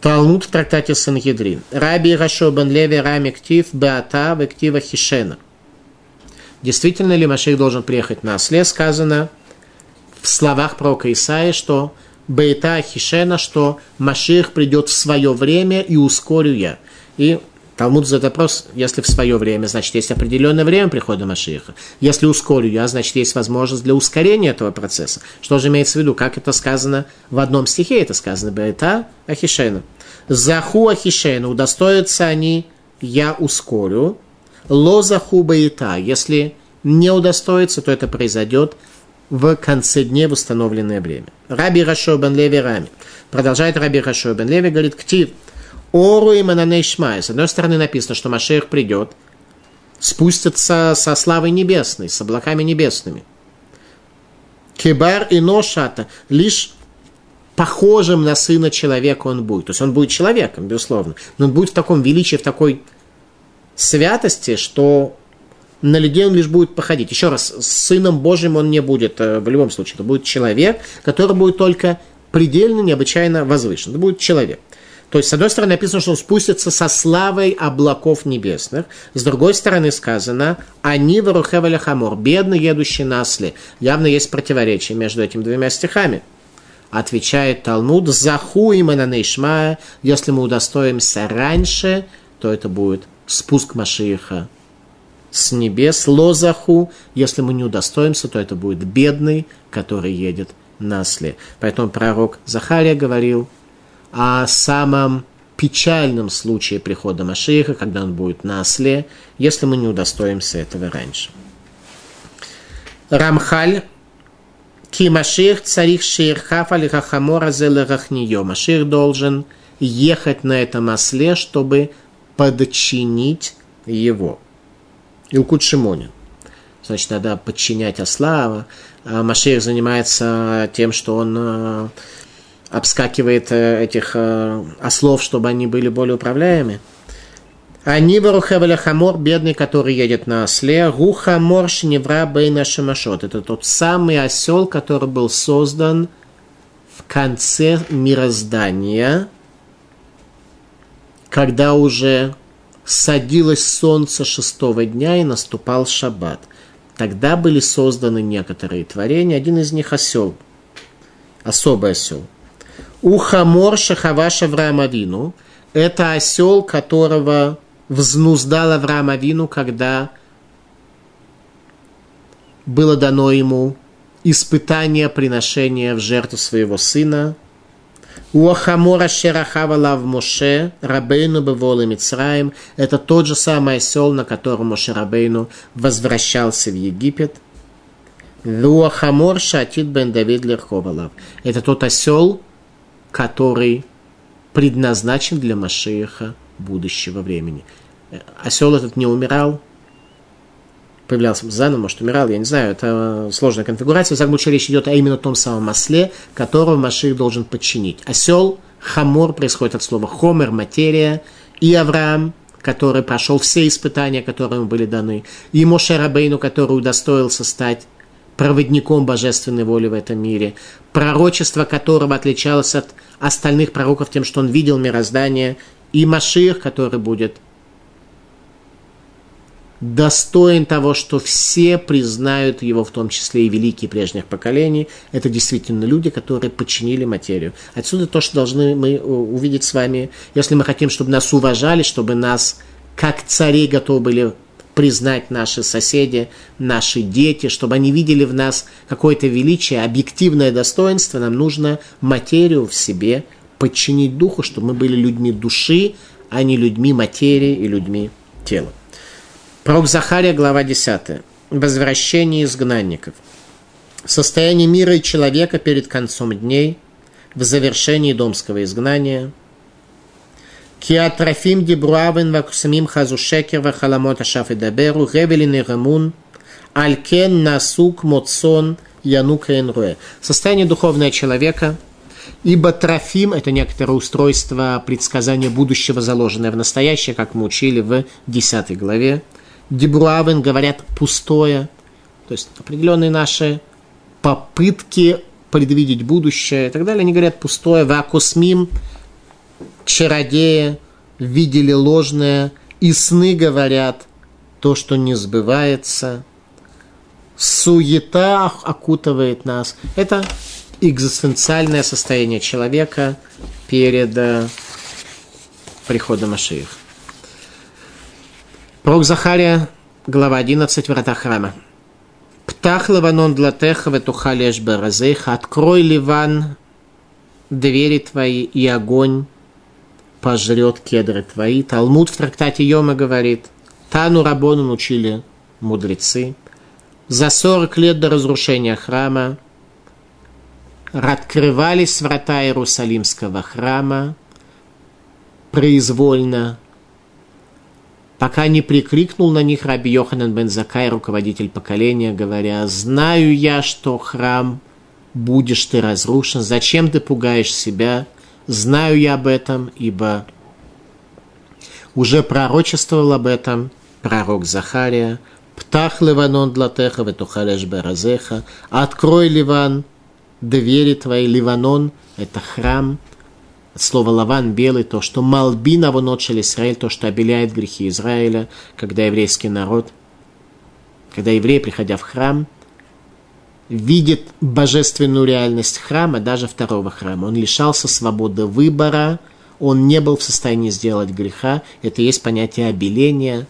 Талмуд в трактате Сангедрин. Раби Рашо бен Леви Рами Ктив Беата Вектива Хишена. Действительно ли Маших должен приехать на осле, сказано – в словах пророка Исаия, что Бейта Хишена, что Маших придет в свое время и ускорю я. И Талмуд задает вопрос, если в свое время, значит, есть определенное время прихода Машиха. Если ускорю я, значит, есть возможность для ускорения этого процесса. Что же имеется в виду? Как это сказано в одном стихе? Это сказано Бейта Ахишена. Заху Ахишена, удостоятся они, я ускорю. Ло заху Бейта, если не удостоится, то это произойдет в конце дней в установленное время. Раби Рашо бен Леви Рами. Продолжает Раби Рашо бен Леви, говорит, ктив, ору и мананей. С одной стороны написано, что Машех придет, спустится со славой небесной, с облаками небесными. Кебар и Ношата, лишь похожим на сына человека он будет. То есть он будет человеком, безусловно, но он будет в таком величии, в такой святости, что на людей он лишь будет походить. Еще раз, с Сыном Божьим он не будет э, в любом случае. Это будет человек, который будет только предельно, необычайно возвышен. Это будет человек. То есть, с одной стороны, написано, что он спустится со славой облаков небесных. С другой стороны, сказано, они варухеваля хамор, бедный едущий на осле. Явно есть противоречие между этими двумя стихами. Отвечает Талмуд, заху им нейшмая, если мы удостоимся раньше, то это будет спуск Машииха с небес, лозаху, если мы не удостоимся, то это будет бедный, который едет на осле. Поэтому пророк Захария говорил, о самом печальном случае прихода Машииха, когда он будет на осле, если мы не удостоимся этого раньше. Рамхаль Ки Маших царих ширхафа лихахамора зелерахнио. Маших должен ехать на этом осле, чтобы подчинить его. Ялкут Шимони. Значит, надо подчинять осла. А занимается тем, что он э, обскакивает э, этих э, ослов, чтобы они были более управляемы. עני ורוכב על חמור, бедный, который едет на осле. הוא החמור שנברא בין השמשות. Это тот самый осел, который был создан в конце мироздания, когда уже садилось солнце шестого дня и наступал шаббат. Тогда были созданы некоторые творения. Один из них осел. Особый осел – Ухамор Шахаваш Авраам это осел, которого взнуздал Авраам когда было дано ему испытание приношения в жертву своего сына. Уахамора Шерахава в Моше, Рабейну Бевол и Мицраем – это тот же самый осел, на котором Моше Рабейну возвращался в Египет. Руахамор Шатит Бен Давид Лерховалав – это тот осел, который предназначен для Машеха будущего времени. Осел этот не умирал, появлялся заново, может, умирал, я не знаю, это сложная конфигурация. В случае, речь идет о именно том самом осле, которого Маших должен подчинить. Осел, хамор, происходит от слова хомер, материя, и Авраам, который прошел все испытания, которые ему были даны, и Моше Рабейну, который удостоился стать проводником божественной воли в этом мире, пророчество которого отличалось от остальных пророков тем, что он видел мироздание, и Машир, который будет достоин того, что все признают его, в том числе и великие прежних поколений. Это действительно люди, которые подчинили материю. Отсюда то, что должны мы увидеть с вами, если мы хотим, чтобы нас уважали, чтобы нас как цари готовы были признать наши соседи, наши дети, чтобы они видели в нас какое-то величие, объективное достоинство, нам нужно материю в себе подчинить духу, чтобы мы были людьми души, а не людьми материи и людьми тела. Пророк Захария, глава 10. Возвращение изгнанников. Состояние мира и человека перед концом дней, в завершении домского изгнания. Киатрафим дебруавен вакусамим хазушекер вахаламота шафидаберу гевелин и рамун алькен насук моцон янука энруэ. Состояние духовное человека – Ибо трофим – это некоторое устройство предсказания будущего, заложенное в настоящее, как мы учили в 10 главе. Дебруавен говорят пустое, то есть определенные наши попытки предвидеть будущее и так далее, они говорят пустое, вакусмим – чародеи видели ложное, и сны говорят то, что не сбывается. Суета окутывает нас. Это экзистенциальное состояние человека перед э, приходом Машиих. Пророк Захария, глава 11, врата храма. Птах лаванон для теха ветухалеш беразеха. Открой, Ливан, двери твои и огонь пожрет кедры твои. Талмуд в трактате Йома говорит, Тану Рабону учили мудрецы. За 40 лет до разрушения храма открывались врата Иерусалимского храма произвольно, пока не прикрикнул на них Раби Йоханан бен Закай, руководитель поколения, говоря, «Знаю я, что храм будешь ты разрушен, зачем ты пугаешь себя?» Знаю я об этом, ибо уже пророчествовал об этом пророк Захария. Птах Ливанон для теха ветухалеш беразеха. Открой Ливан, двери твои, Ливанон – это храм, слово лаван белый, то, что малбин авонотшель Израиль, то, что обеляет грехи Израиля, когда еврейский народ, когда евреи, приходя в храм, видит божественную реальность храма, даже второго храма. Он лишался свободы выбора, он не был в состоянии сделать греха. Это есть понятие обеления.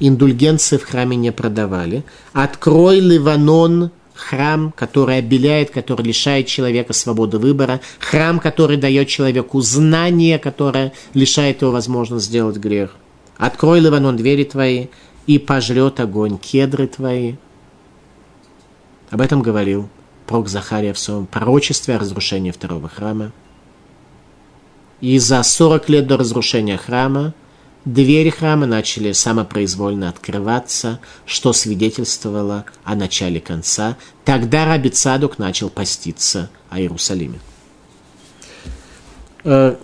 Индульгенции в храме не продавали. Открой Ливанон, храм, который обеляет, который лишает человека свободы выбора, храм, который дает человеку знание, которое лишает его возможности сделать грех. Открой, Ливанон, двери твои, и пожрет огонь кедры твои. Об этом говорил пророк Захария в своем пророчестве о разрушении второго храма. И за 40 лет до разрушения храма двери храма начали самопроизвольно открываться, что свидетельствовало о начале конца. Тогда Раби Цадук начал поститься о Иерусалиме. Э,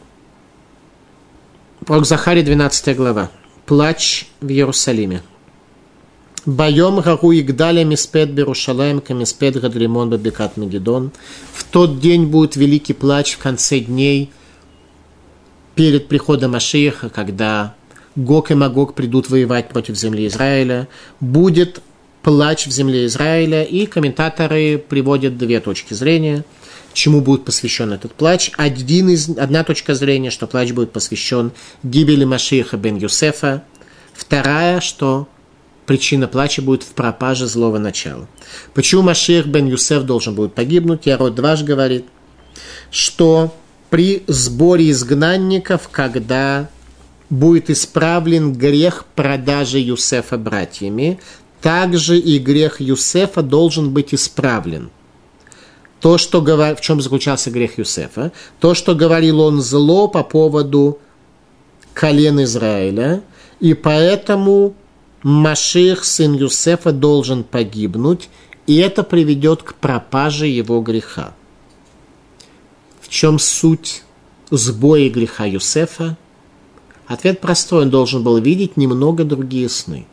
пророк Захария, 12 глава. Плач в Иерусалиме. Байом Гару Игдаля Миспед Берушалаем Камиспед Гадримон Бабикат Мегидон. В тот день будет великий плач в конце дней перед приходом Машиеха, когда Гог и Магог придут воевать против земли Израиля. Будет плач в земле Израиля, и комментаторы приводят две точки зрения, чему будет посвящен этот плач. Один из, одна точка зрения, что плач будет посвящен гибели Машиеха бен Юсефа. Вторая, что причина плача будет в пропаже злого начала. Почему Машех бен Юсеф должен будет погибнуть? Ярод дваж говорит, что при сборе изгнанников, когда будет исправлен грех продажи Юсефа братьями, также и грех Юсефа должен быть исправлен. То, что говор... В чем заключался грех Юсефа? То, что говорил он зло по поводу колен Израиля, и поэтому Маших, сын Юсефа, должен погибнуть, и это приведет к пропаже его греха. В чем суть сбоя греха Юсефа? Ответ простой, он должен был видеть немного другие сны.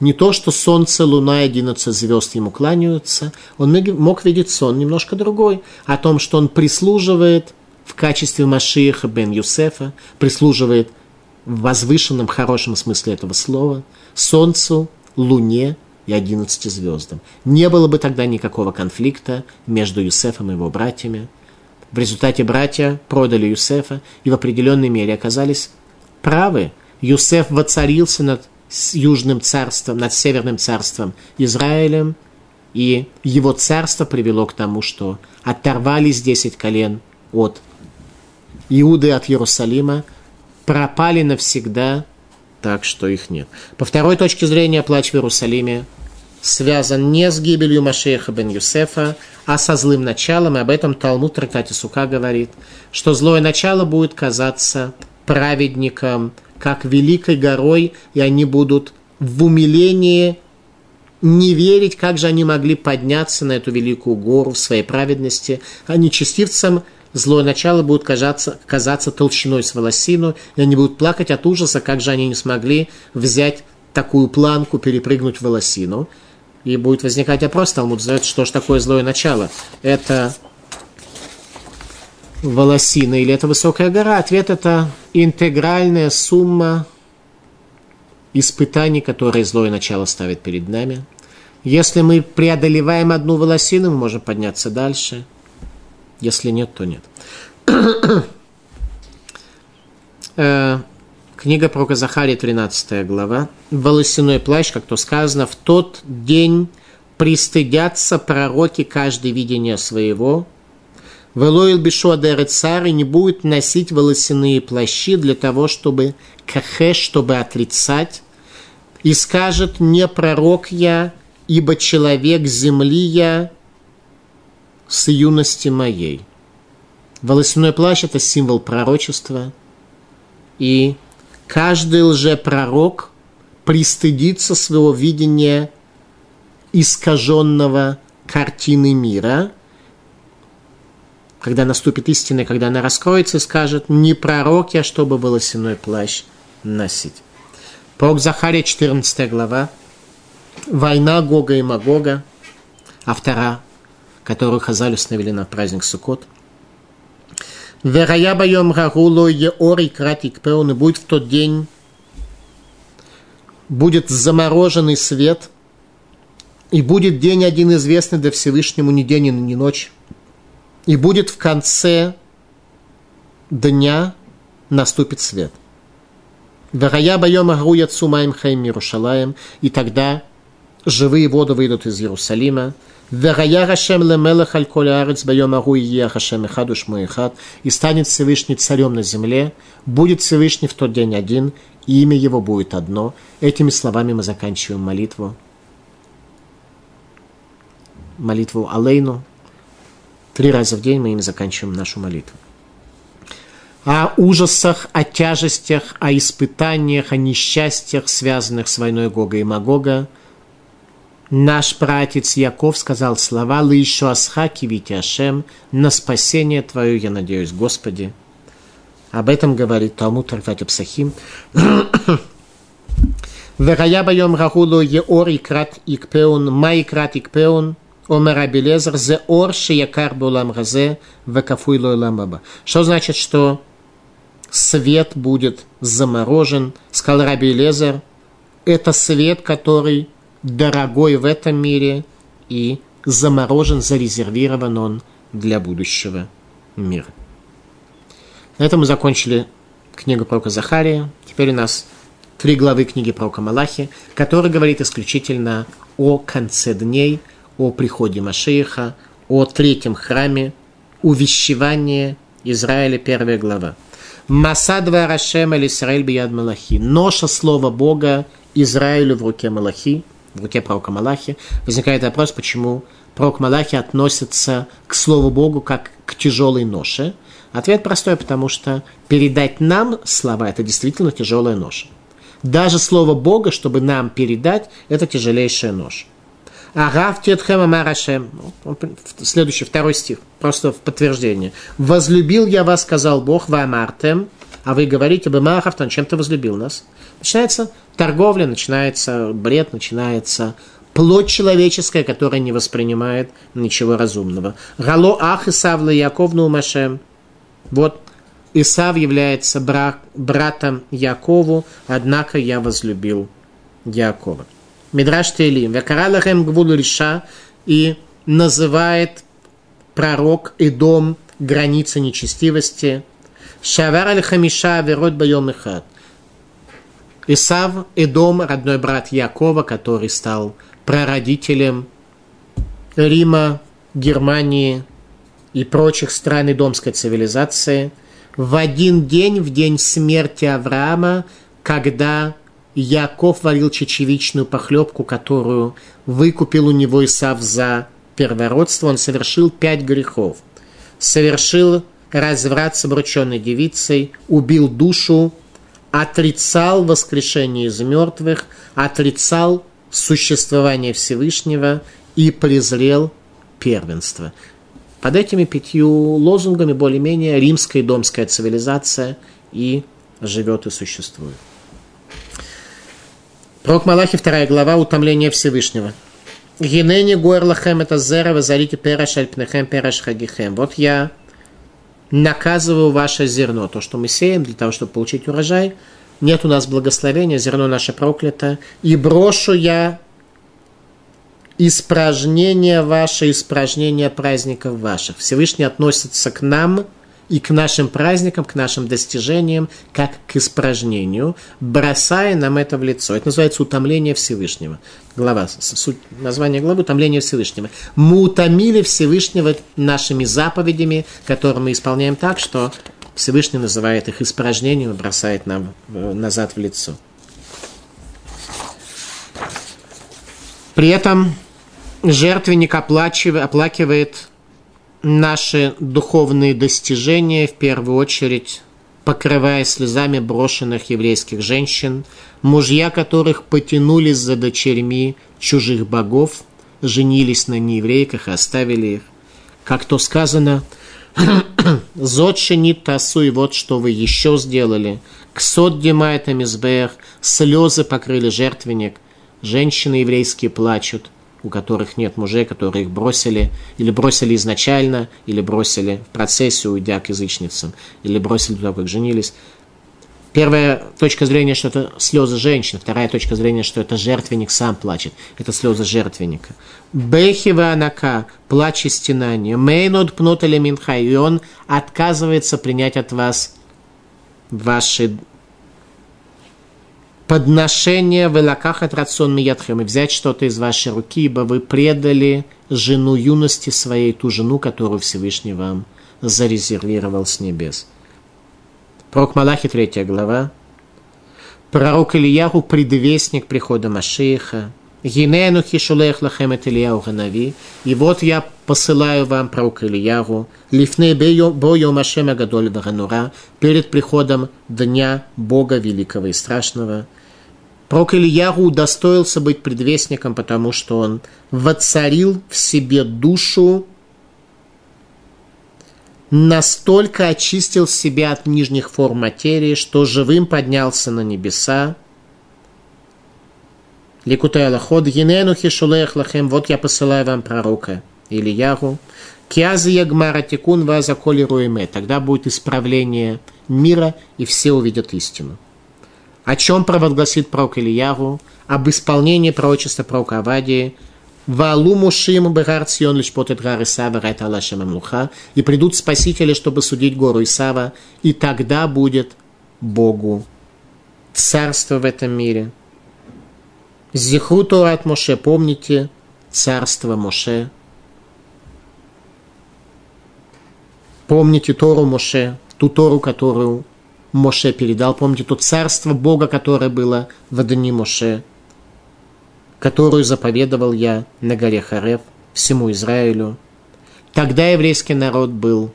Не то, что солнце, луна и одиннадцать звезд ему кланяются, он мог видеть сон немножко другой, о том, что он прислуживает в качестве Машииха бен Юсефа, прислуживает в возвышенном, хорошем смысле этого слова, Солнцу, Луне и одиннадцати звездам. Не было бы тогда никакого конфликта между Юсефом и его братьями. В результате братья продали Юсефа и в определенной мере оказались правы. Юсеф воцарился над южным царством, над северным царством Израилем, и его царство привело к тому, что оторвались десять колен от Иуды, от Иерусалима, пропали навсегда, так что их нет. По второй точке зрения, плач в Иерусалиме связан не с гибелью Машеха бен Юсефа, а со злым началом, и об этом Талмуд Трактате Сука говорит, что злое начало будет казаться праведникам, как великой горой, и они будут в умилении не верить, как же они могли подняться на эту великую гору в своей праведности, а нечестивцам – злое начало будет казаться, казаться толщиной с волосину, и они будут плакать от ужаса, как же они не смогли взять такую планку, перепрыгнуть волосину. И будет возникать вопрос, Талмуд задает, что же такое злое начало? Это волосина или это высокая гора? Ответ это интегральная сумма испытаний, которые злое начало ставит перед нами. Если мы преодолеваем одну волосину, мы можем подняться дальше – если нет, то нет. Э, книга про Захария, 13 глава. Волосяной плащ, как то сказано, в тот день пристыдятся пророки каждое видение своего. Велоил Бишуа царь не будет носить волосяные плащи для того, чтобы кахе, чтобы отрицать. И скажет, не пророк я, ибо человек земли я, с юности моей. Волосяной плащ – это символ пророчества, и каждый лжепророк пристыдится своего видения искаженного картины мира, когда наступит истина, когда она раскроется скажет, не пророк я, чтобы волосяной плащ носить. Пророк Захария, 14 глава. Война Гога и Магога. Автора которую Хазаль установили на праздник Суккот. Верая боем Рагуло Еори Кратик Пеун, и будет в тот день будет замороженный свет, и будет день один известный для Всевышнему ни день и ни ночь, и будет в конце дня наступит свет. Верая боем Агру Яцу Маим Хаим Иерушалаем, и тогда живые воды выйдут из Иерусалима, Верая Хашем лемелех аль коля арец байом эхад, и станет Всевышний царем на земле, будет Всевышний в тот день один, и имя его будет одно. Этими словами мы заканчиваем молитву. Молитву Алейну. Три раза в день мы им заканчиваем нашу молитву. О ужасах, о тяжестях, о испытаниях, о несчастьях, связанных с войной Гога и Магога – Наш братец Яков сказал слова «Лышу асхаки витяшем» «На спасение Твое я надеюсь, Господи». Об этом говорит Талмуд Трактат Псахим. Верая байом рахулу еор икрат икпеун, ма икрат икпеун, омер абелезер, зе ор шиякар булам лойлам аба. Что значит, что свет будет заморожен, сказал Раби Лезер, это свет, который дорогой в этом мире и заморожен, зарезервирован он для будущего мира. На этом мы закончили книгу пророка Захария. Теперь у нас три главы книги пророка Малахи, который говорит исключительно о конце дней, о приходе Машииха, о третьем храме, увещевание Израиля, первая глава. Масадва Рашем Исраиль Бияд Малахи. Ноша слова Бога Израилю в руке Малахи – в руке пророка Малахи, возникает вопрос, почему пророк Малахи относится к Слову Богу как к тяжелой ноше. Ответ простой, потому что передать нам слова – это действительно тяжелая ноша. Даже Слово Бога, чтобы нам передать, это тяжелейшая нож. Агав Тетхема Марашем. Следующий, второй стих, просто в подтверждение. «Возлюбил я вас, сказал Бог, вамартем, а вы говорите, бы Махавтан, чем ты возлюбил нас?» Начинается торговля, начинается бред, начинается плоть человеческая, которая не воспринимает ничего разумного. Гало ах Исав Яковну Машем. Вот Исав является брат, братом Якову, однако я возлюбил Якова. Мидраш Тейлим. Векаралахем гвулу риша и называет пророк и дом границы нечестивости. Шавар аль хамиша верот байом ихат. Исав – Эдом, родной брат Якова, который стал прародителем Рима, Германии и прочих стран Идомской цивилизации, в один день, в день смерти Авраама, когда Яков варил чечевичную похлебку, которую выкупил у него Исав за первородство, он совершил пять грехов. Совершил разврат с обрученной девицей, убил душу отрицал воскрешение из мертвых, отрицал существование Всевышнего и презрел первенство. Под этими пятью лозунгами более-менее римская и домская цивилизация и живет и существует. Пророк Малахи, вторая глава, утомление Всевышнего. Генени горлахем это зера, вазарите пераш альпнехем пераш хагихем. Вот я наказываю ваше зерно, то, что мы сеем для того, чтобы получить урожай. Нет у нас благословения, зерно наше проклято. И брошу я испражнения ваши, испражнения праздников ваших. Всевышний относится к нам – и к нашим праздникам, к нашим достижениям, как к испражнению, бросая нам это в лицо. Это называется утомление Всевышнего. Глава, суть название главы «Утомление Всевышнего». Мы утомили Всевышнего нашими заповедями, которые мы исполняем так, что Всевышний называет их испражнением и бросает нам э, назад в лицо. При этом жертвенник оплакивает наши духовные достижения, в первую очередь покрывая слезами брошенных еврейских женщин, мужья которых потянулись за дочерьми чужих богов, женились на нееврейках и оставили их. Как то сказано, «Зод шинит тасу, и вот что вы еще сделали. Ксот демает амизбех, слезы покрыли жертвенник, женщины еврейские плачут, у которых нет мужей, которые их бросили, или бросили изначально, или бросили в процессе, уйдя к язычницам, или бросили туда, как женились. Первая точка зрения, что это слезы женщин. Вторая точка зрения, что это жертвенник сам плачет. Это слезы жертвенника. Бехива анака, плач и стенание. Мейнод пнут или минха. И он отказывается принять от вас ваши подношения в лаках от рацион миятхем и взять что-то из вашей руки, ибо вы предали жену юности своей, ту жену, которую Всевышний вам зарезервировал с небес. Пророк Малахи, третья глава. Пророк Ильяху, предвестник прихода Машииха. Гинену хишулех лахем. И вот я посылаю вам пророка Ильяху, лифней бою Машема Гадоль Ваганура, перед приходом Дня Бога Великого и Страшного. Пророк Ильяху удостоился быть предвестником, потому что он воцарил в себе душу настолько очистил себя от нижних форм материи, что живым поднялся на небеса. Ликутай Аллахот, Гинену Хишулех Лахем, вот я посылаю вам пророка Ильягу. Киазы Ягмара Тикун Вазаколи Руэме. Тогда будет исправление мира, и все увидят истину. О чем провозгласит пророк Ильягу? Об исполнении пророчества пророка Авадии – Валу мушим бегар цион лишь потет гар Исава райт Аллашем Амлуха. И придут спасители, чтобы судить гору Исава. И тогда будет Богу царство в этом мире. Зихру от Моше, помните царство Моше. Помните Тору Моше, ту Тору, которую Моше передал. Помните то царство Бога, которое было в дни Моше которую заповедовал я на горе Харев всему Израилю. Тогда еврейский народ был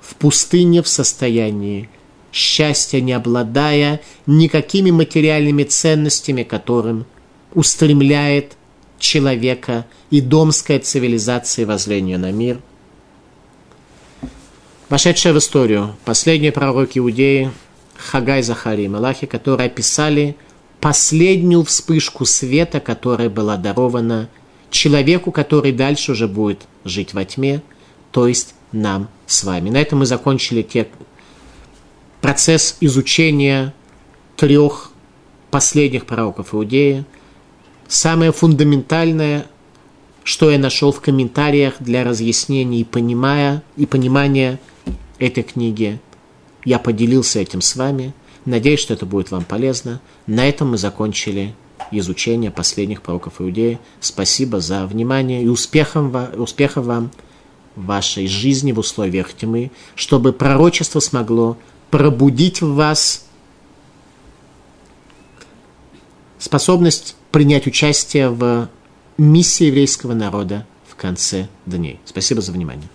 в пустыне в состоянии счастья, не обладая никакими материальными ценностями, которым устремляет человека и домская цивилизация воззрение на мир. Вошедшая в историю последние пророки Иудеи Хагай, Захари и Малахи, которые описали последнюю вспышку света, которая была дарована человеку, который дальше уже будет жить во тьме, то есть нам с вами. На этом мы закончили те, процесс изучения трех последних пророков Иудеи. Самое фундаментальное, что я нашел в комментариях для разъяснения и, понимая, и понимания этой книги, я поделился этим с вами – Надеюсь, что это будет вам полезно. На этом мы закончили изучение последних пророков Иудеи. Спасибо за внимание и успехом, успехов вам в вашей жизни в условиях тьмы, чтобы пророчество смогло пробудить в вас способность принять участие в миссии еврейского народа в конце дней. Спасибо за внимание.